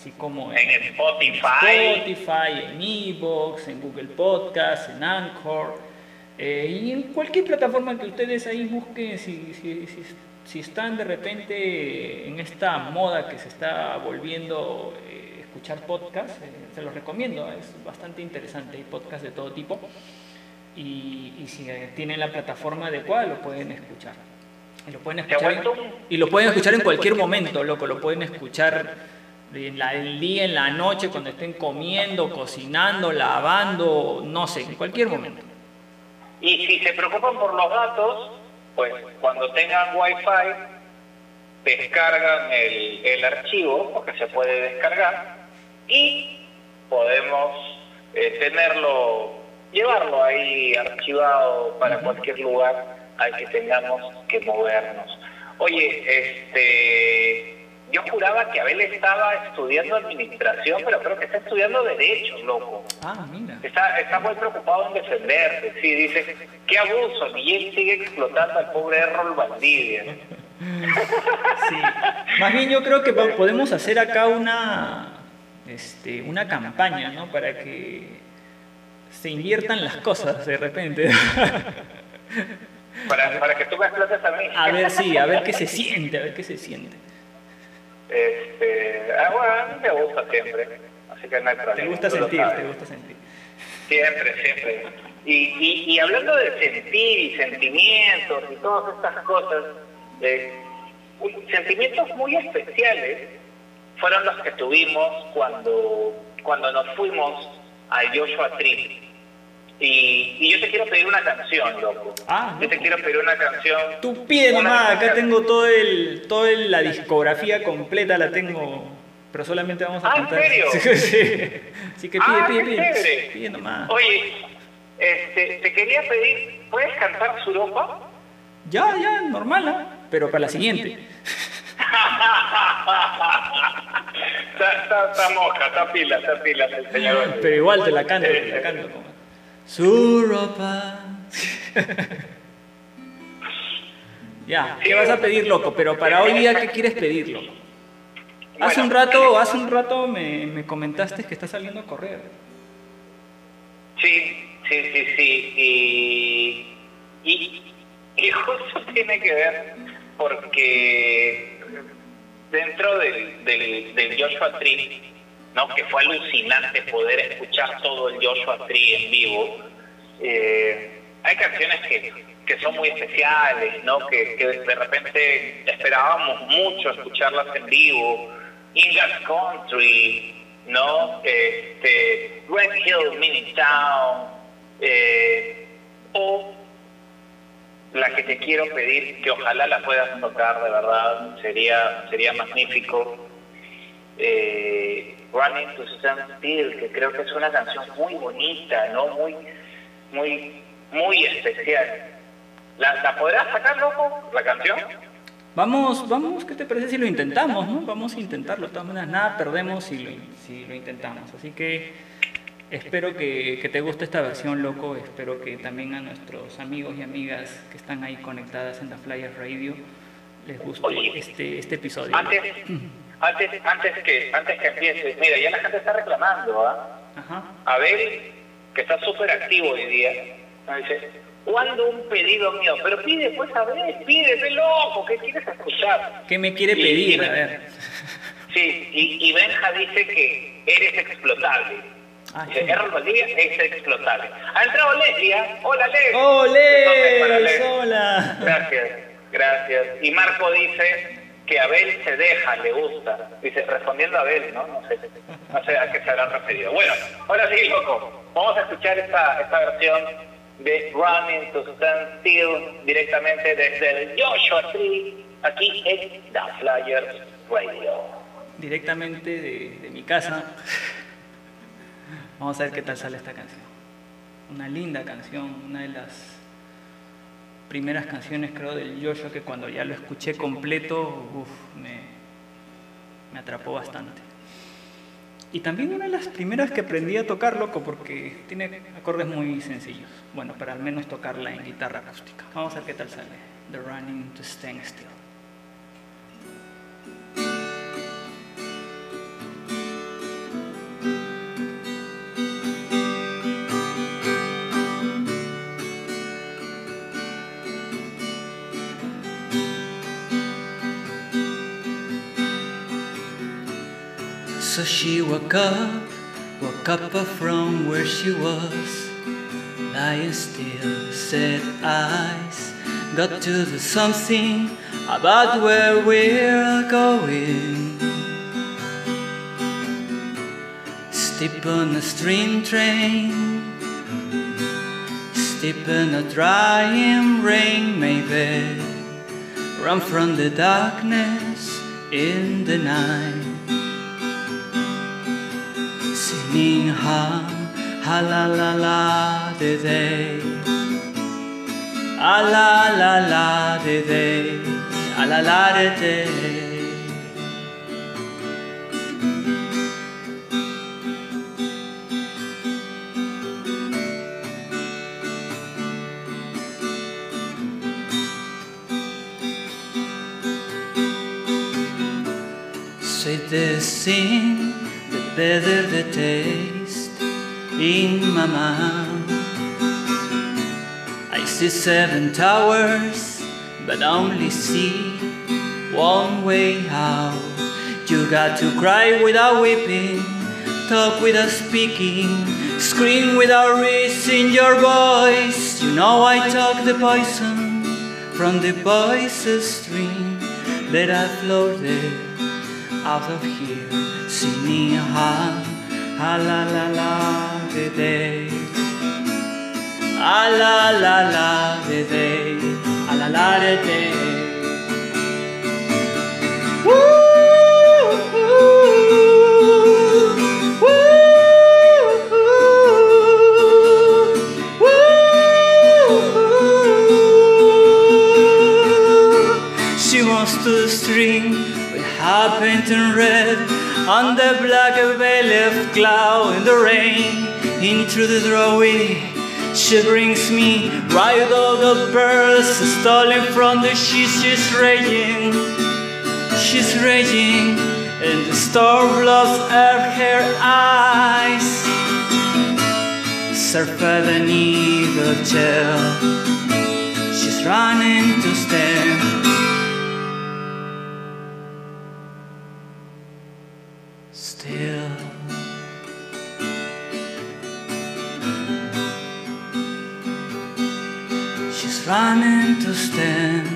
así como En Spotify. Spotify, en Evox, en Google Podcast, en Anchor eh, y en cualquier plataforma que ustedes ahí busquen, si, si, si, si están de repente en esta moda que se está volviendo eh, escuchar podcast, eh, se los recomiendo, es bastante interesante, hay podcast de todo tipo y, y si eh, tienen la plataforma adecuada lo pueden escuchar. Y lo pueden ¿Se ha escuchar, en- y lo pueden escuchar en cualquier momento, loco, lo pueden escuchar en la- el día, en la noche, cuando estén comiendo, cocinando, lavando, no sé, en cualquier momento. Y si se preocupan por los datos, pues cuando tengan Wi-Fi, descargan el, el archivo, porque se puede descargar, y podemos eh, tenerlo, llevarlo ahí archivado para cualquier lugar al que tengamos que movernos. Oye, este, yo juraba que Abel estaba estudiando administración, pero creo que está estudiando derecho, loco. Ah, mira. Está, está muy preocupado en defenderse, sí, dice, qué abuso, Miguel sigue explotando al pobre Errol Valdivia. [laughs] Sí. Más bien yo creo que po- podemos hacer acá una, este, una campaña, ¿no? Para que se inviertan las cosas de repente. Para, para que tú me explotes a mí. A ver, sí, a ver qué se siente, a ver qué se siente. Este, ah, bueno, a mí me gusta siempre, así que no hay problema. Te gusta sentir, te gusta sentir. Siempre, siempre. Y, y, y hablando de sentir y sentimientos y todas estas cosas, eh, sentimientos muy especiales fueron los que tuvimos cuando, cuando nos fuimos a Joshua Tree. Y, y yo te quiero pedir una canción, loco. Ah, yo te quiero pedir una canción. Tú pide nomás, acá canción. tengo todo el, toda la discografía completa, la tengo, pero solamente vamos a Ah, ¿en cantar. serio? [laughs] Sí, sí. Así que pide, Ah, pide, pide. Pide nomás. Oye, este, te quería pedir, ¿puedes cantar Suropa? Ya, ya, normal, ¿ah? Pero para la siguiente. [laughs] Está, está, está moja, está pila, está pila el señor. Pero igual te la canto, te la Eh, canto. Su ropa. [laughs] ya, ¿qué vas a pedir, loco? Pero para hoy día, ¿qué quieres pedir, loco? Hace un rato, hace un rato me, me comentaste que estás saliendo a correr. Sí, sí, sí, sí. Y, y, y justo tiene que ver porque dentro del, del, del Joshua Tree, ¿no? que fue alucinante poder escuchar todo el Joshua Tree en vivo, eh, hay canciones que, que son muy especiales, ¿no? que, de repente esperábamos mucho escucharlas en vivo. In Country, ¿no? Este, Red Hill Mini Town, eh, o la que te quiero pedir, que ojalá la puedas tocar de verdad, sería, sería magnífico. Eh, Running to Stand Still, que creo que es una canción muy bonita, ¿no? Muy, muy, muy especial. ¿La, ¿La podrás sacar, loco, la canción? Vamos, vamos, ¿qué te parece si lo intentamos, no? Vamos a intentarlo, de todas maneras, nada perdemos si lo, si lo intentamos. Así que espero que, que te guste esta versión, loco. Espero que también a nuestros amigos y amigas que están ahí conectadas en la Flyers Radio les guste Oye. este, este episodio. Antes, antes, antes, que, antes que empieces, mira, ya la gente está reclamando, ¿ah? Ajá. Abel, que está súper activo hoy día, me dice, ¿cuándo un pedido mío? Pero pide, pues, Abel, pide, ve loco, ¿qué quieres escuchar? ¿Qué me quiere pedir? y- A ver. Sí, y, y Benja dice que eres explotable. Ah, Dice, sí. Valdivia es explotable. Ha entrado Leslie, ¿ah? Hola Leslie. ¡Oh, Les! Leslie. ¡Hola! Gracias, gracias. Y Marco dice que Abel se deja, le gusta. Dice, respondiendo a Abel, ¿no? No sé, no sé a qué se habrán referido. Bueno, ahora sí, loco. Vamos a escuchar esta, esta versión de Running to Stand Still directamente desde el Joshua Tree, aquí en The Flyers Radio. Directamente de, de mi casa. Vamos a ver qué tal sale esta canción. Una linda canción, una de las primeras canciones creo del Yoyo que cuando ya lo escuché completo, uf, me, me atrapó bastante. Y también una de las primeras que aprendí a tocar, loco, porque tiene acordes muy sencillos. Bueno, para al menos tocarla en guitarra acústica. Vamos a ver qué tal sale. The Running to Stand Still. So she woke up, woke up from where she was, lying still, sad eyes, got to do something about where we're going. Step on a stream train, step in a drying rain, maybe. Run from the darkness in the night singing ha ha la la la de de. A la la la de de a la la de de. Sweet the sing, better the taste in my mouth. I see seven towers, but only see one way out. You got to cry without weeping, talk without speaking, scream without raising your voice. You know I talk the poison from the poison stream that I floated out of here, singing ha ha la la la de de, a la la la de de, a la la de de. She wants to string with her painting red on the black veil of cloud in the rain into the doorway. She brings me right dog of stolen from the sheets. She's raging, she's raging, and the storm blows her her eyes. Surfer the needle chill. She's running to stand. She's running to stand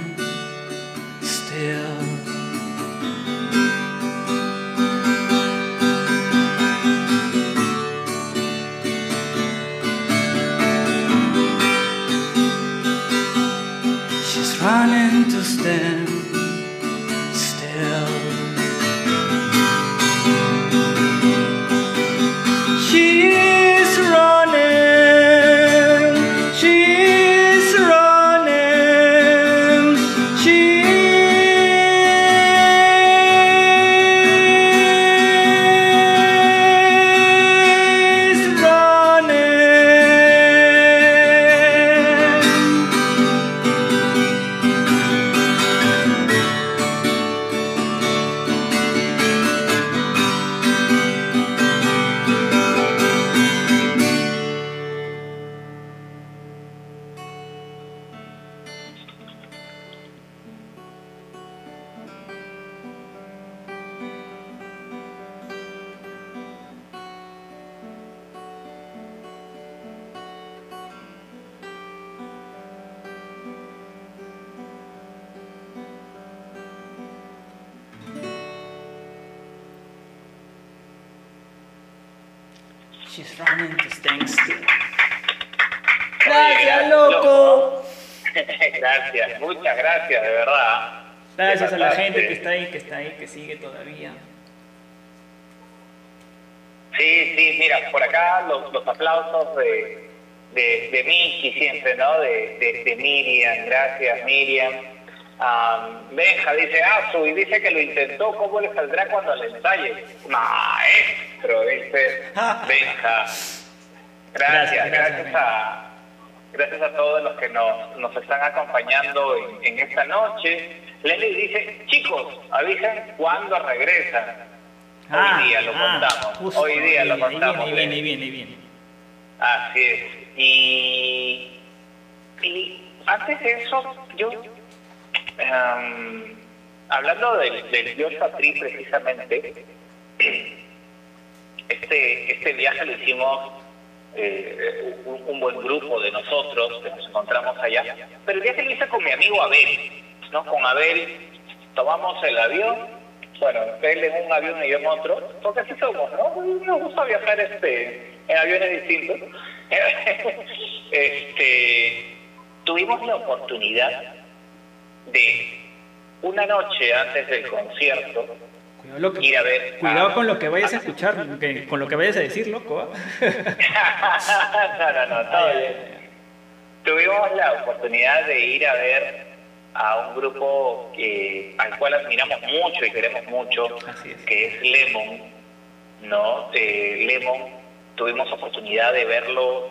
Gracias a la gente que está ahí, que está ahí, que sigue todavía. Sí, sí, mira, por acá los, los aplausos de, de, de Michi siempre, ¿no? De, de, de Miriam, gracias Miriam. Am, Benja dice, ah, su, y dice que lo intentó, ¿cómo le saldrá cuando le ensaye? Maestro, dice [laughs] Benja. Gracias, Gracias, a, gracias a todos los que nos, nos están acompañando en, en esta noche. Leslie dice, chicos, avisen cuándo regresan. Hoy día lo contamos. Ah, justo, Hoy día lo contamos. Viene, viene, ahí viene. Así es. Y, y antes de eso, yo, em, hablando del, del Joshua Tree precisamente, [clears throat] este, este viaje lo hicimos eh, un, un buen grupo de nosotros que nos encontramos allá, pero el viaje lo hice con mi amigo Abel, ¿no? Con Abel tomamos el avión, bueno, él en un avión y yo en otro, porque así somos, ¿no? Nos gusta viajar este, en aviones distintos. [laughs] este, tuvimos la oportunidad de una noche antes del concierto Cuidado, lo que- ir a ver. cuidado a- con lo que vayas a escuchar, que- con lo que vayas a decir, loco. ¿ah? [laughs] no, no, no, todo bien. Tuvimos la oportunidad de ir a ver a un grupo que, al cual admiramos mucho y queremos mucho, es. que es Lemon, ¿no? Eh, Lemon, tuvimos oportunidad de verlos,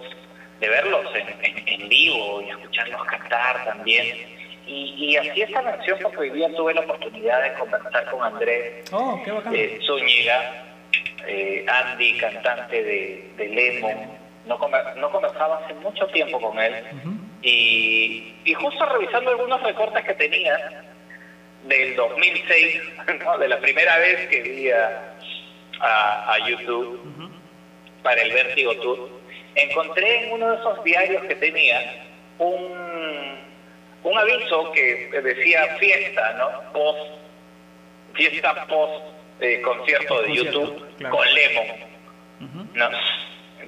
de verlos en, en- en vivo y escucharlos cantar también. Y, y así esta canción, porque hoy día tuve la oportunidad de conversar con Andrés Oh, eh, Zúñiga, eh, Andy, cantante de, de Lemon. No, no conversaba hace mucho tiempo con él. Y, y justo revisando algunos recortes que tenía del 2006, [laughs] ¿no? de la primera vez que vi a, a- a YouTube para el Vértigo Tour, encontré en uno de esos diarios que tenía un, un aviso que decía fiesta, ¿no? Post, fiesta post eh, concierto de YouTube claro. con Lemon. Ujú. ¿no?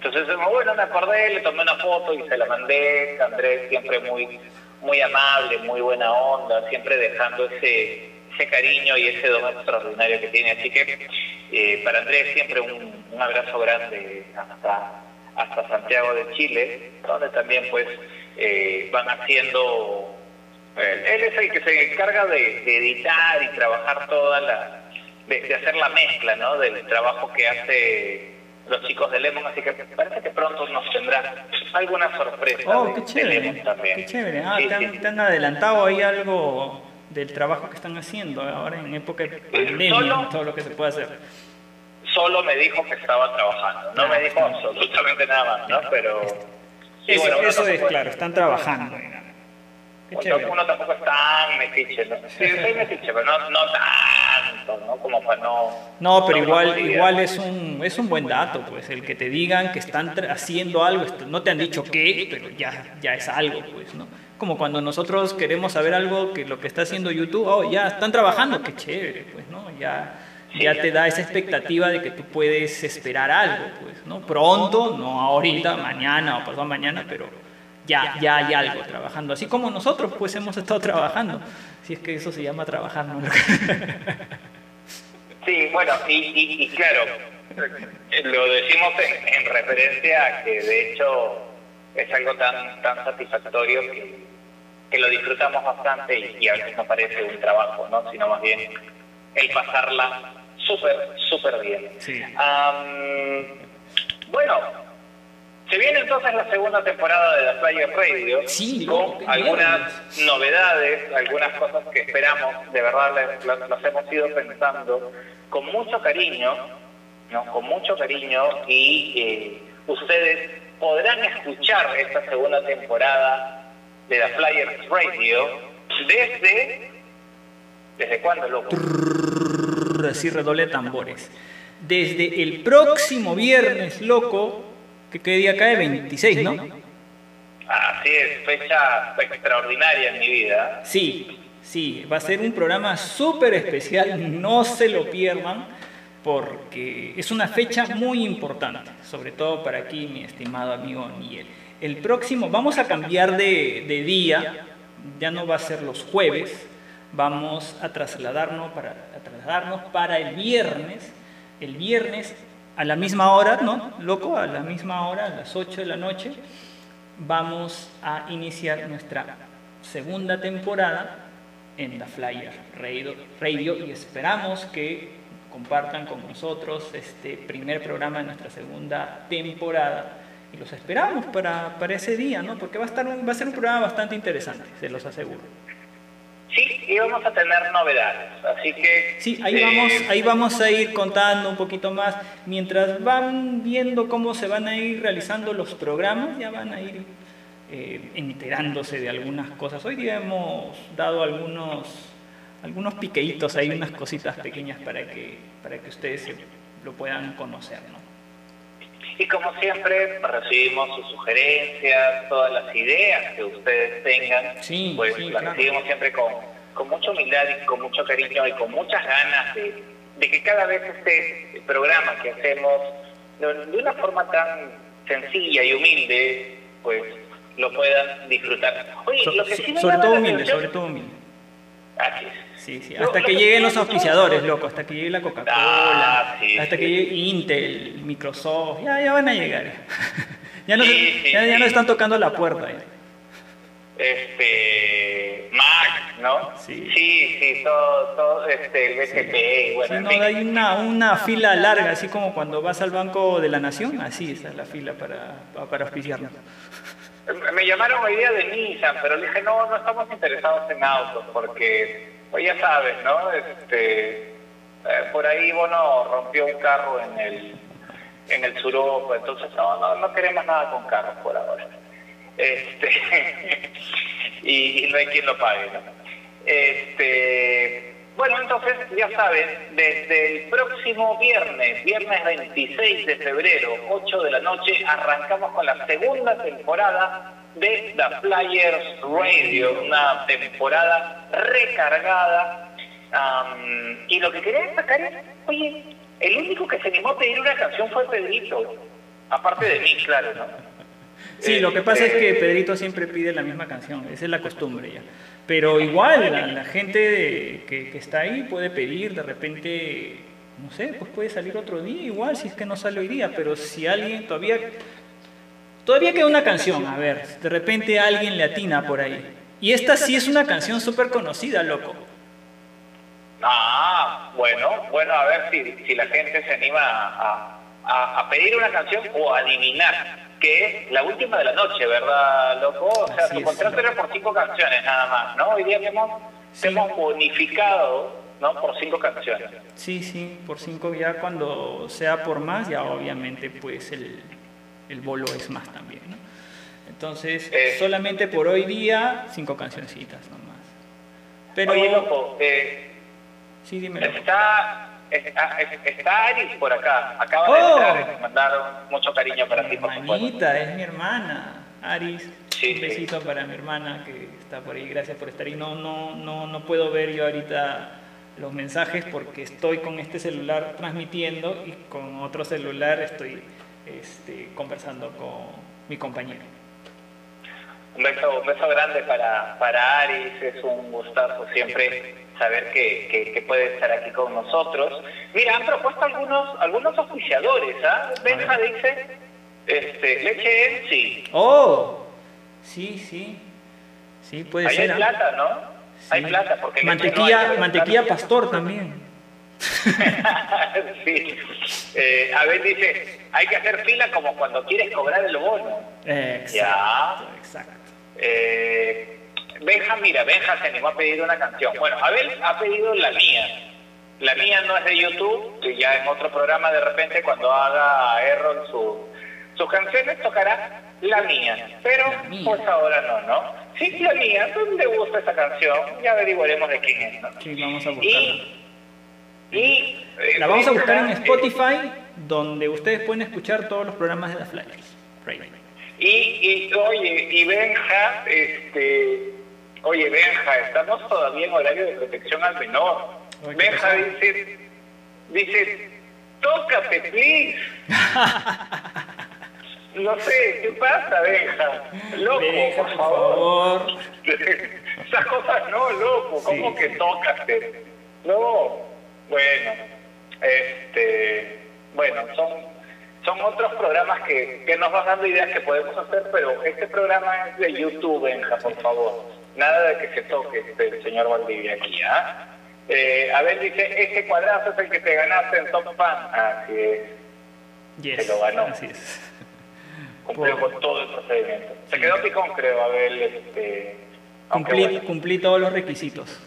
Entonces, bueno, me acordé, le tomé una foto y se la mandé. Andrés siempre muy muy amable, muy buena onda, siempre dejando ese ese cariño y ese don extraordinario que tiene. Así que eh, para Andrés siempre un, un abrazo grande hasta hasta Santiago de Chile, donde también pues eh, van haciendo... Él, es el que se encarga de, editar y trabajar toda la... De hacer la mezcla, ¿no? Del trabajo que hace los chicos de Lemon, así que parece que pronto nos tendrá alguna sorpresa Oh, qué chévere. También. Qué chévere. Ah, Sí, te, sí. han, te han adelantado ahí algo del trabajo que están haciendo ahora en época de pandemia, Solo- todo lo que se puede hacer. Solo me dijo que estaba trabajando, no me dijo absolutamente nada más, ¿no? Pero... bueno, eso es claro, están trabajando. digamos. Uno, uno tampoco es tan metiche, ¿no? Sí, soy metiche, pero no, no tanto, ¿no? Como para no... No, pero igual, igual es un, es un buen dato, pues, el que te digan que están haciendo algo, no te han dicho qué, pero ya, ya es algo, pues, ¿no? Como cuando nosotros queremos saber algo que lo que está haciendo YouTube, oh, ya están trabajando, qué chévere, pues, ¿no? Ya, ya te da esa expectativa de que tú puedes esperar algo, pues, ¿no? Pronto, no ahorita, mañana o pasado mañana, pero ya, ya hay algo trabajando. Así como nosotros, pues, hemos estado trabajando. Si es que eso se llama trabajar, ¿no? Sí, bueno, y, y, y claro, lo decimos en, en referencia a que de hecho es algo tan tan satisfactorio que, que lo disfrutamos bastante y, y a veces no parece un trabajo, ¿no? Sino más bien el pasarla súper, súper bien. Sí. Am, bueno, se viene entonces la segunda temporada de The Flyer Radio Sí, con algunas novedades, algunas cosas que esperamos, de verdad las, hemos ido pensando con mucho cariño, ¿no? con mucho cariño y eh, ustedes podrán escuchar esta segunda temporada de The Flyers Radio desde... ¿Desde cuándo, loco? así redoble tambores. Desde el próximo viernes, loco, que qué día cae, 26, ¿no? Así es, fecha extraordinaria en mi vida. Sí, sí, va a ser un programa súper especial, no se lo pierdan. porque es una fecha muy importante, sobre todo para aquí, mi estimado amigo Miguel. El próximo, vamos a cambiar de, de día, ya no va a ser los jueves, vamos a trasladarnos para, a trasladarnos para el viernes. El viernes a la misma hora, ¿no? Loco, a la misma hora, a las 8 de la noche, vamos a iniciar nuestra segunda temporada en la Flyer Radio, y esperamos que compartan con nosotros este primer programa de nuestra segunda temporada y los esperamos para, para ese día, ¿no? Porque va a, estar va a ser un programa bastante interesante, se los aseguro. Sí, y vamos a tener novedades, así que... Sí, ahí eh, vamos, ahí vamos a ir contando un poquito más. Mientras van viendo cómo se van a ir realizando los programas, ya van a ir eh, enterándose de algunas cosas. Hoy día hemos dado algunos, algunos piqueitos, ahí unas cositas pequeñas para que, para que ustedes se- lo puedan conocer, ¿no? Y como siempre, recibimos sus sugerencias, todas las ideas que ustedes tengan, Sí, pues sí, las claro. recibimos siempre con, con mucha humildad y con mucho cariño y con muchas ganas de, de que cada vez este programa que hacemos de, una forma tan sencilla y humilde, pues lo puedan disfrutar. Oye, So- lo que so- sí me sobre todo la humilde, atención- sobre todo humilde. Sí, sí, Lo- hasta lo que que lleguen los auspiciadores, loco, hasta que llegue la Coca-Cola, Ah, sí, hasta que sí. llegue Intel, Microsoft, ya, ya van a llegar. [laughs] ya, no, Sí, ya, ya no están tocando la puerta. ya. Este, Mac, ¿no? Sí. sí, sí, todo, todo este, el BCP, bueno, no, hay una, una fila larga, así como cuando vas al Banco de la Nación, así está la fila para, para auspiciarnos. Me llamaron hoy día de Nissan, pero le dije, no, no estamos interesados en autos, porque, pues ya sabes, ¿no? Este, eh, por ahí, bueno, rompió un carro en el, en el Suroco, entonces no, no, no queremos nada con carros por ahora. Este, [laughs] y, y no hay quien lo pague, ¿no? Este, bueno, entonces, ya saben, desde el próximo viernes, viernes 26 de febrero, 8 de la noche, arrancamos con la segunda temporada de The Flyers Radio, una temporada recargada. y lo que quería destacar es, oye, el único que se animó a pedir una canción fue Pedrito, aparte de mí, claro, ¿no? Sí, lo que pasa es Este, que Pedrito siempre pide la misma canción, esa es la costumbre ya. Pero igual, la, la gente de- que, que está ahí puede pedir, de repente, no sé, pues puede salir otro día, igual si es que no sale hoy día, pero si alguien todavía... Todavía queda una canción, a ver, de repente alguien le atina por ahí. Y esta sí es una canción súper conocida, loco. Ah, bueno, bueno, a ver si, si la gente se anima a, a- a pedir una canción o a adivinar, que es la última de la noche, ¿verdad, loco? O sea, tu contrato era por cinco canciones nada más, ¿no? Hoy día te hemos, te Sí. hemos bonificado, ¿no? Por cinco canciones. Sí, sí, por cinco ya cuando sea por más, ya obviamente pues el, el bolo es más también, ¿no? Entonces, Eh. solamente por hoy día, cinco cancioncitas nomás. Pero, Oye, loco, eh, sí, dime. está, está, está Aris por acá, acaba de Oh. entrar y me mandaron mucho cariño para ti, hermanita, es mi hermana, Aris. Sí, un sí. besito para mi hermana que está por ahí, gracias por estar ahí. No, no, no, no puedo ver yo ahorita los mensajes porque estoy con este celular transmitiendo y con otro celular estoy este, conversando con mi compañero. Un beso, un beso grande para, para Aris, es un gustazo siempre saber que, que, que puede estar aquí con nosotros. Mira, han propuesto algunos algunos oficiadores, ¿ah? Benja dice, este, leche en sí, ¡Oh! Sí, sí. Sí, puede ahí ser. hay ¿ah? plata, ¿no? Hay plata, porque no mantequilla, hay. mantequilla pastor también. [laughs] sí. Eh, a ver, dice, hay que hacer fila como cuando quieres cobrar el bono. Exacto, Ya. exacto. Eh, Benja, mira, Benja se animó a pedir una canción. Bueno, Abel ha pedido la mía. La mía no es de YouTube, que ya en otro programa de repente cuando haga Errol su, sus canciones tocará la mía. Pero pues ahora no, ¿no? Sí, la mía, le gusta esa canción, ya averiguaremos de quién es, ¿no? Sí, vamos a buscarla. Y, y La vamos a buscar en Spotify, donde ustedes pueden escuchar todos los programas de The Flyers. Radio. Y, y oye, y Benja, este, oye Benja, estamos todavía en horario de protección al menor. Oye, ¿qué Benja dice, dice, tócate, please. [laughs] No sé, ¿qué pasa, Benja? Loco, Benja, por favor. favor. [laughs] Esas cosas no, loco, ¿cómo Sí. que tócate? No, bueno, este, bueno, son, son otros programas que, que nos van dando ideas que podemos hacer, pero este programa es de YouTube, Benja, por favor. Nada de que se toque este señor Valdivia aquí, ¿ah? Eh, a ver, dice, ese cuadrazo es el que te ganaste en Top Fan. Así es, Yes, Se lo ganó. Así es. cumplió Por- con todo el procedimiento. Se quedó picón, creo, Abel, este... Cumplí, bueno. cumplí todos los requisitos.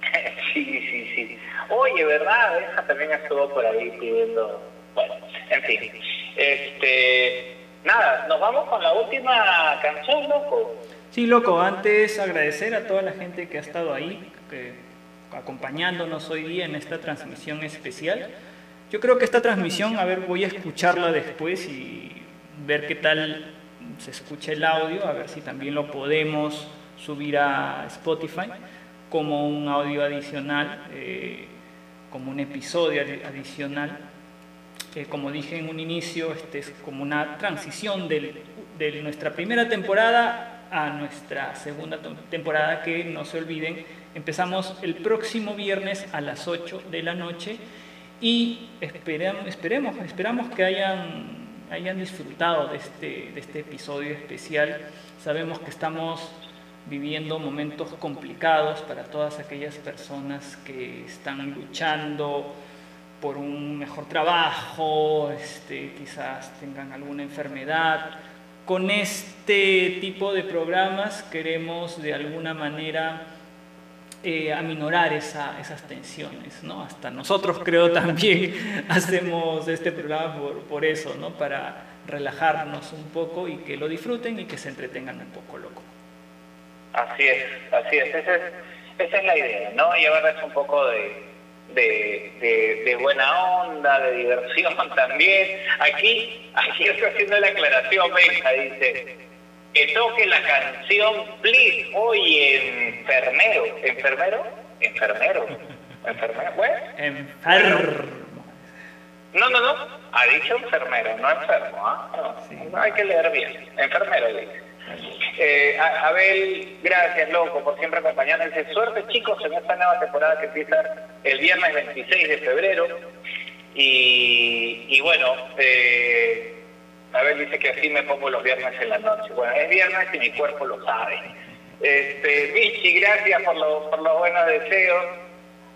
[laughs] Sí, sí, sí. Oye, ¿verdad? Benja también estuvo por ahí pidiendo... Bueno, en fin. Este... Nada, nos vamos con la última canción, loco. Sí, loco, antes agradecer a toda la gente que ha estado ahí, que, acompañándonos hoy día en esta transmisión especial. Yo creo que esta transmisión, a ver, voy a escucharla después y ver qué tal se escucha el audio, a ver si también lo podemos subir a Spotify como un audio adicional, eh, como un episodio adi- adicional. Eh, como dije en un inicio, este es como una transición del- de nuestra primera temporada a nuestra segunda tem- temporada que no se olviden, empezamos el próximo viernes a las 8 de la noche y esperamos, esperemos, esperamos que hayan, hayan disfrutado de este, de este episodio especial. Sabemos que estamos viviendo momentos complicados para todas aquellas personas que están luchando por un mejor trabajo, este, quizás tengan alguna enfermedad. Con este tipo de programas queremos de alguna manera eh, aminorar esa- esas tensiones, ¿no? Hasta nosotros creo [laughs] también hacemos este programa por, por eso, ¿no? Para relajarnos un poco y que lo disfruten y que se entretengan un poco, loco. Así es, así es. Esa es, esa es la idea, ¿no? Llevarles un poco de, de, de- de buena onda, de diversión [laughs] también. Aquí, aquí estoy haciendo la aclaración, Benja, dice, que toque la canción Please, oye, enfermero, enfermero, enfermero, enfermero, bueno. Enfermo. No, no, no, ha dicho enfermero, no enfermo, ¿ah? No, Sí. no hay que leer bien, enfermero dice. Eh, Abel, gracias, loco, por siempre acompañarnos. Suerte, chicos, en esta nueva temporada que empieza el viernes 26 de febrero. Y, y bueno, eh, Abel dice que así me pongo los viernes en la noche. Bueno, es viernes y mi cuerpo lo sabe. Este, Vichy, gracias por, lo- por los buenos deseos.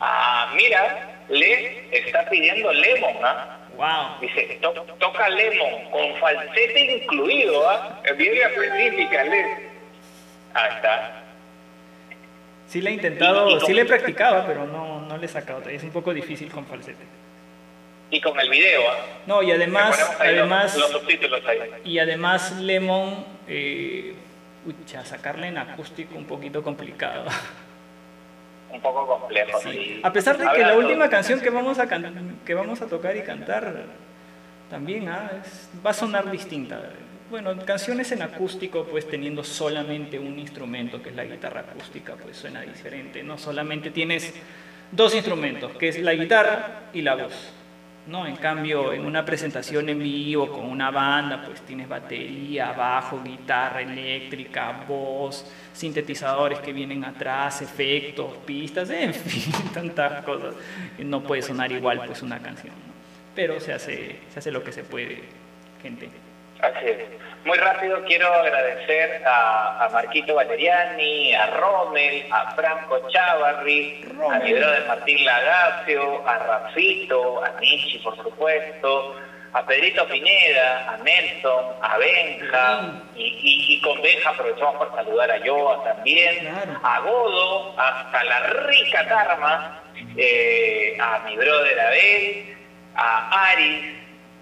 Ah, mira, Les está pidiendo Lemon, ¿ah? Wow. Dice, "To- toca Lemon, con falsete incluido, ¿ah? Bien específica, Les. Ahí está. Sí le he intentado, sí le he practicado, pero no, no le he sacado. Es un poco difícil con falsete. Y con el video, ¿ah? No, y además, los- además, los, subtítulos ahí. y además Lemon, eh, ucha, sacarle en acústico un poquito complicado. [laughs] Un poco complejo, Sí. A pesar de que la última canción que vamos a can- que vamos a tocar y cantar también ah, es- va a sonar distinta. Bueno, canciones en acústico, pues teniendo solamente un instrumento, que es la guitarra acústica, pues suena diferente. No solamente tienes dos instrumentos, que es la guitarra y la voz. ¿No? En cambio, en una presentación en vivo con una banda, pues tienes batería, bajo, guitarra eléctrica, voz, sintetizadores que vienen atrás, efectos, pistas, en [laughs] fin, tantas cosas. No puede sonar igual pues una canción, pero se hace, se hace lo que se puede, gente. Así es. Muy rápido quiero agradecer a, a Marquito Valeriani, a Rommel, a Franco Chavarri, a mi brother Martín Lagacio, a Rafito, a Nichi, por supuesto, a Pedrito Pineda, a Nelson, a Benja, y, y- y con Benja aprovechamos para saludar a Joa también, a Godo, hasta la rica Tarma, eh, a mi brother Abel, a Aris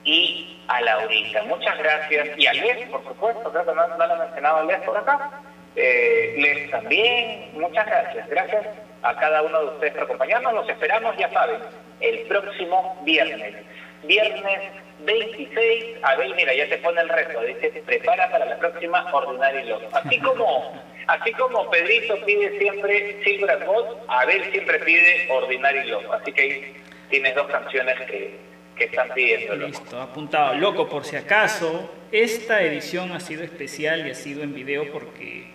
y a Laurita. Muchas gracias. Y a Les, por supuesto, creo que no, no lo he mencionado a Les por acá. Eh, Les también, muchas gracias. Gracias a cada uno de ustedes por acompañarnos. Los esperamos, ya saben, el próximo viernes. Viernes 26. Abel, mira, ya te pone el reto. Dice, prepara para la próxima Ordinary Love. Así como, así como Pedrito pide siempre Silver Gold, Abel siempre pide Ordinary Love. Así que ahí tienes dos canciones que, están. Listo, apuntado. Loco, por si acaso, esta edición ha sido especial y ha sido en video porque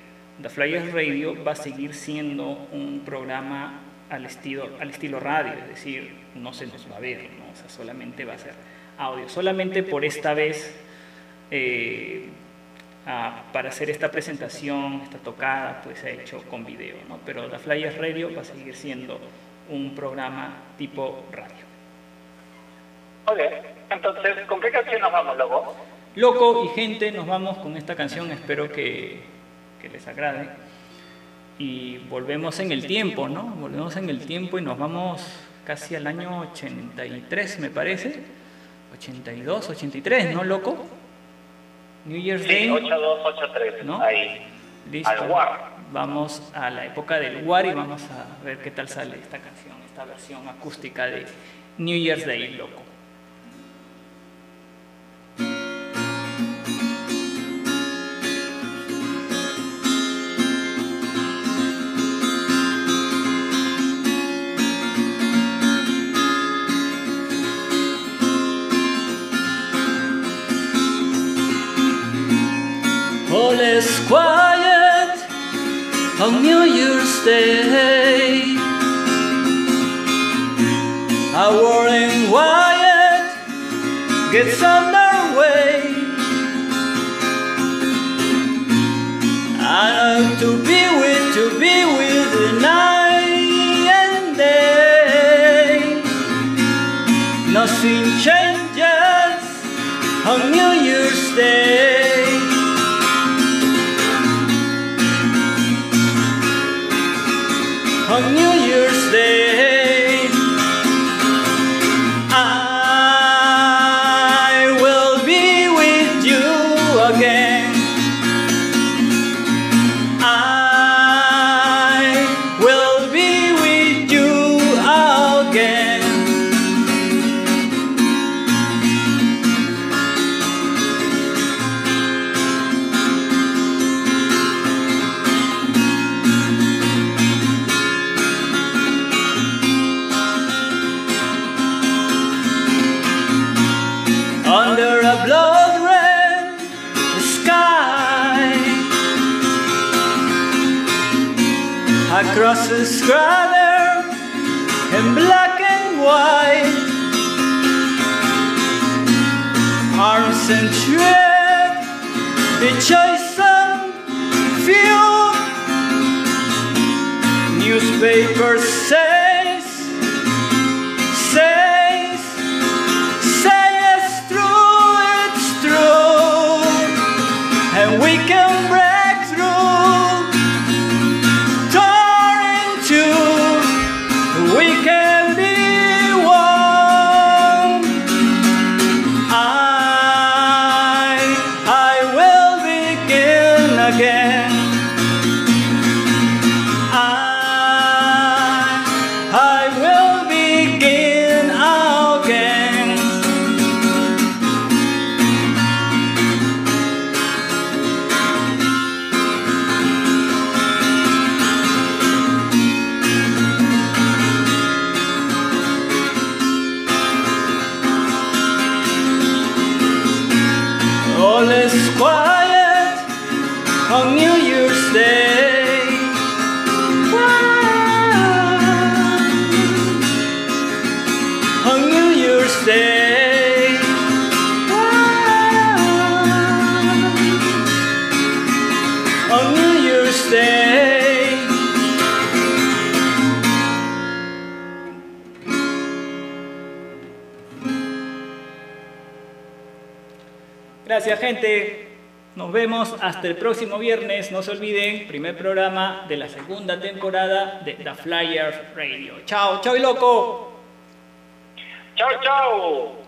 The Flyers Radio va a seguir siendo un programa al estilo, al estilo radio, es decir, no se nos va a ver, ¿no? O sea, solamente va a ser audio. Solamente por esta vez, eh, para hacer esta presentación, esta tocada, pues se ha hecho con video, ¿no? Pero The Flyers Radio va a seguir siendo un programa tipo radio. Ok, entonces, ¿con qué canción nos vamos, loco? Loco y gente, nos vamos con esta canción, espero que, que les agrade. Y volvemos en el tiempo, ¿no? Volvemos en el tiempo y nos vamos casi al año 83, me parece. 82, 83, ¿no, loco? New Year's Sí, Day. 8283, ¿No? ahí. Listo. Al War. Vamos a la época del War y vamos a ver qué tal sale esta canción, esta versión acústica de New Year's Day, loco. On New Year's Day. War in Wyatt gets underway. I know to be with, to be with the night and day. Nothing changes on New Year's Day. On New Year's Day. strata in black and white Arms and tread, the chosen few. Newspapers hasta el próximo viernes. No se olviden, primer programa de la segunda temporada de The Flyers Radio. Chao, chao y loco. Chao, chao.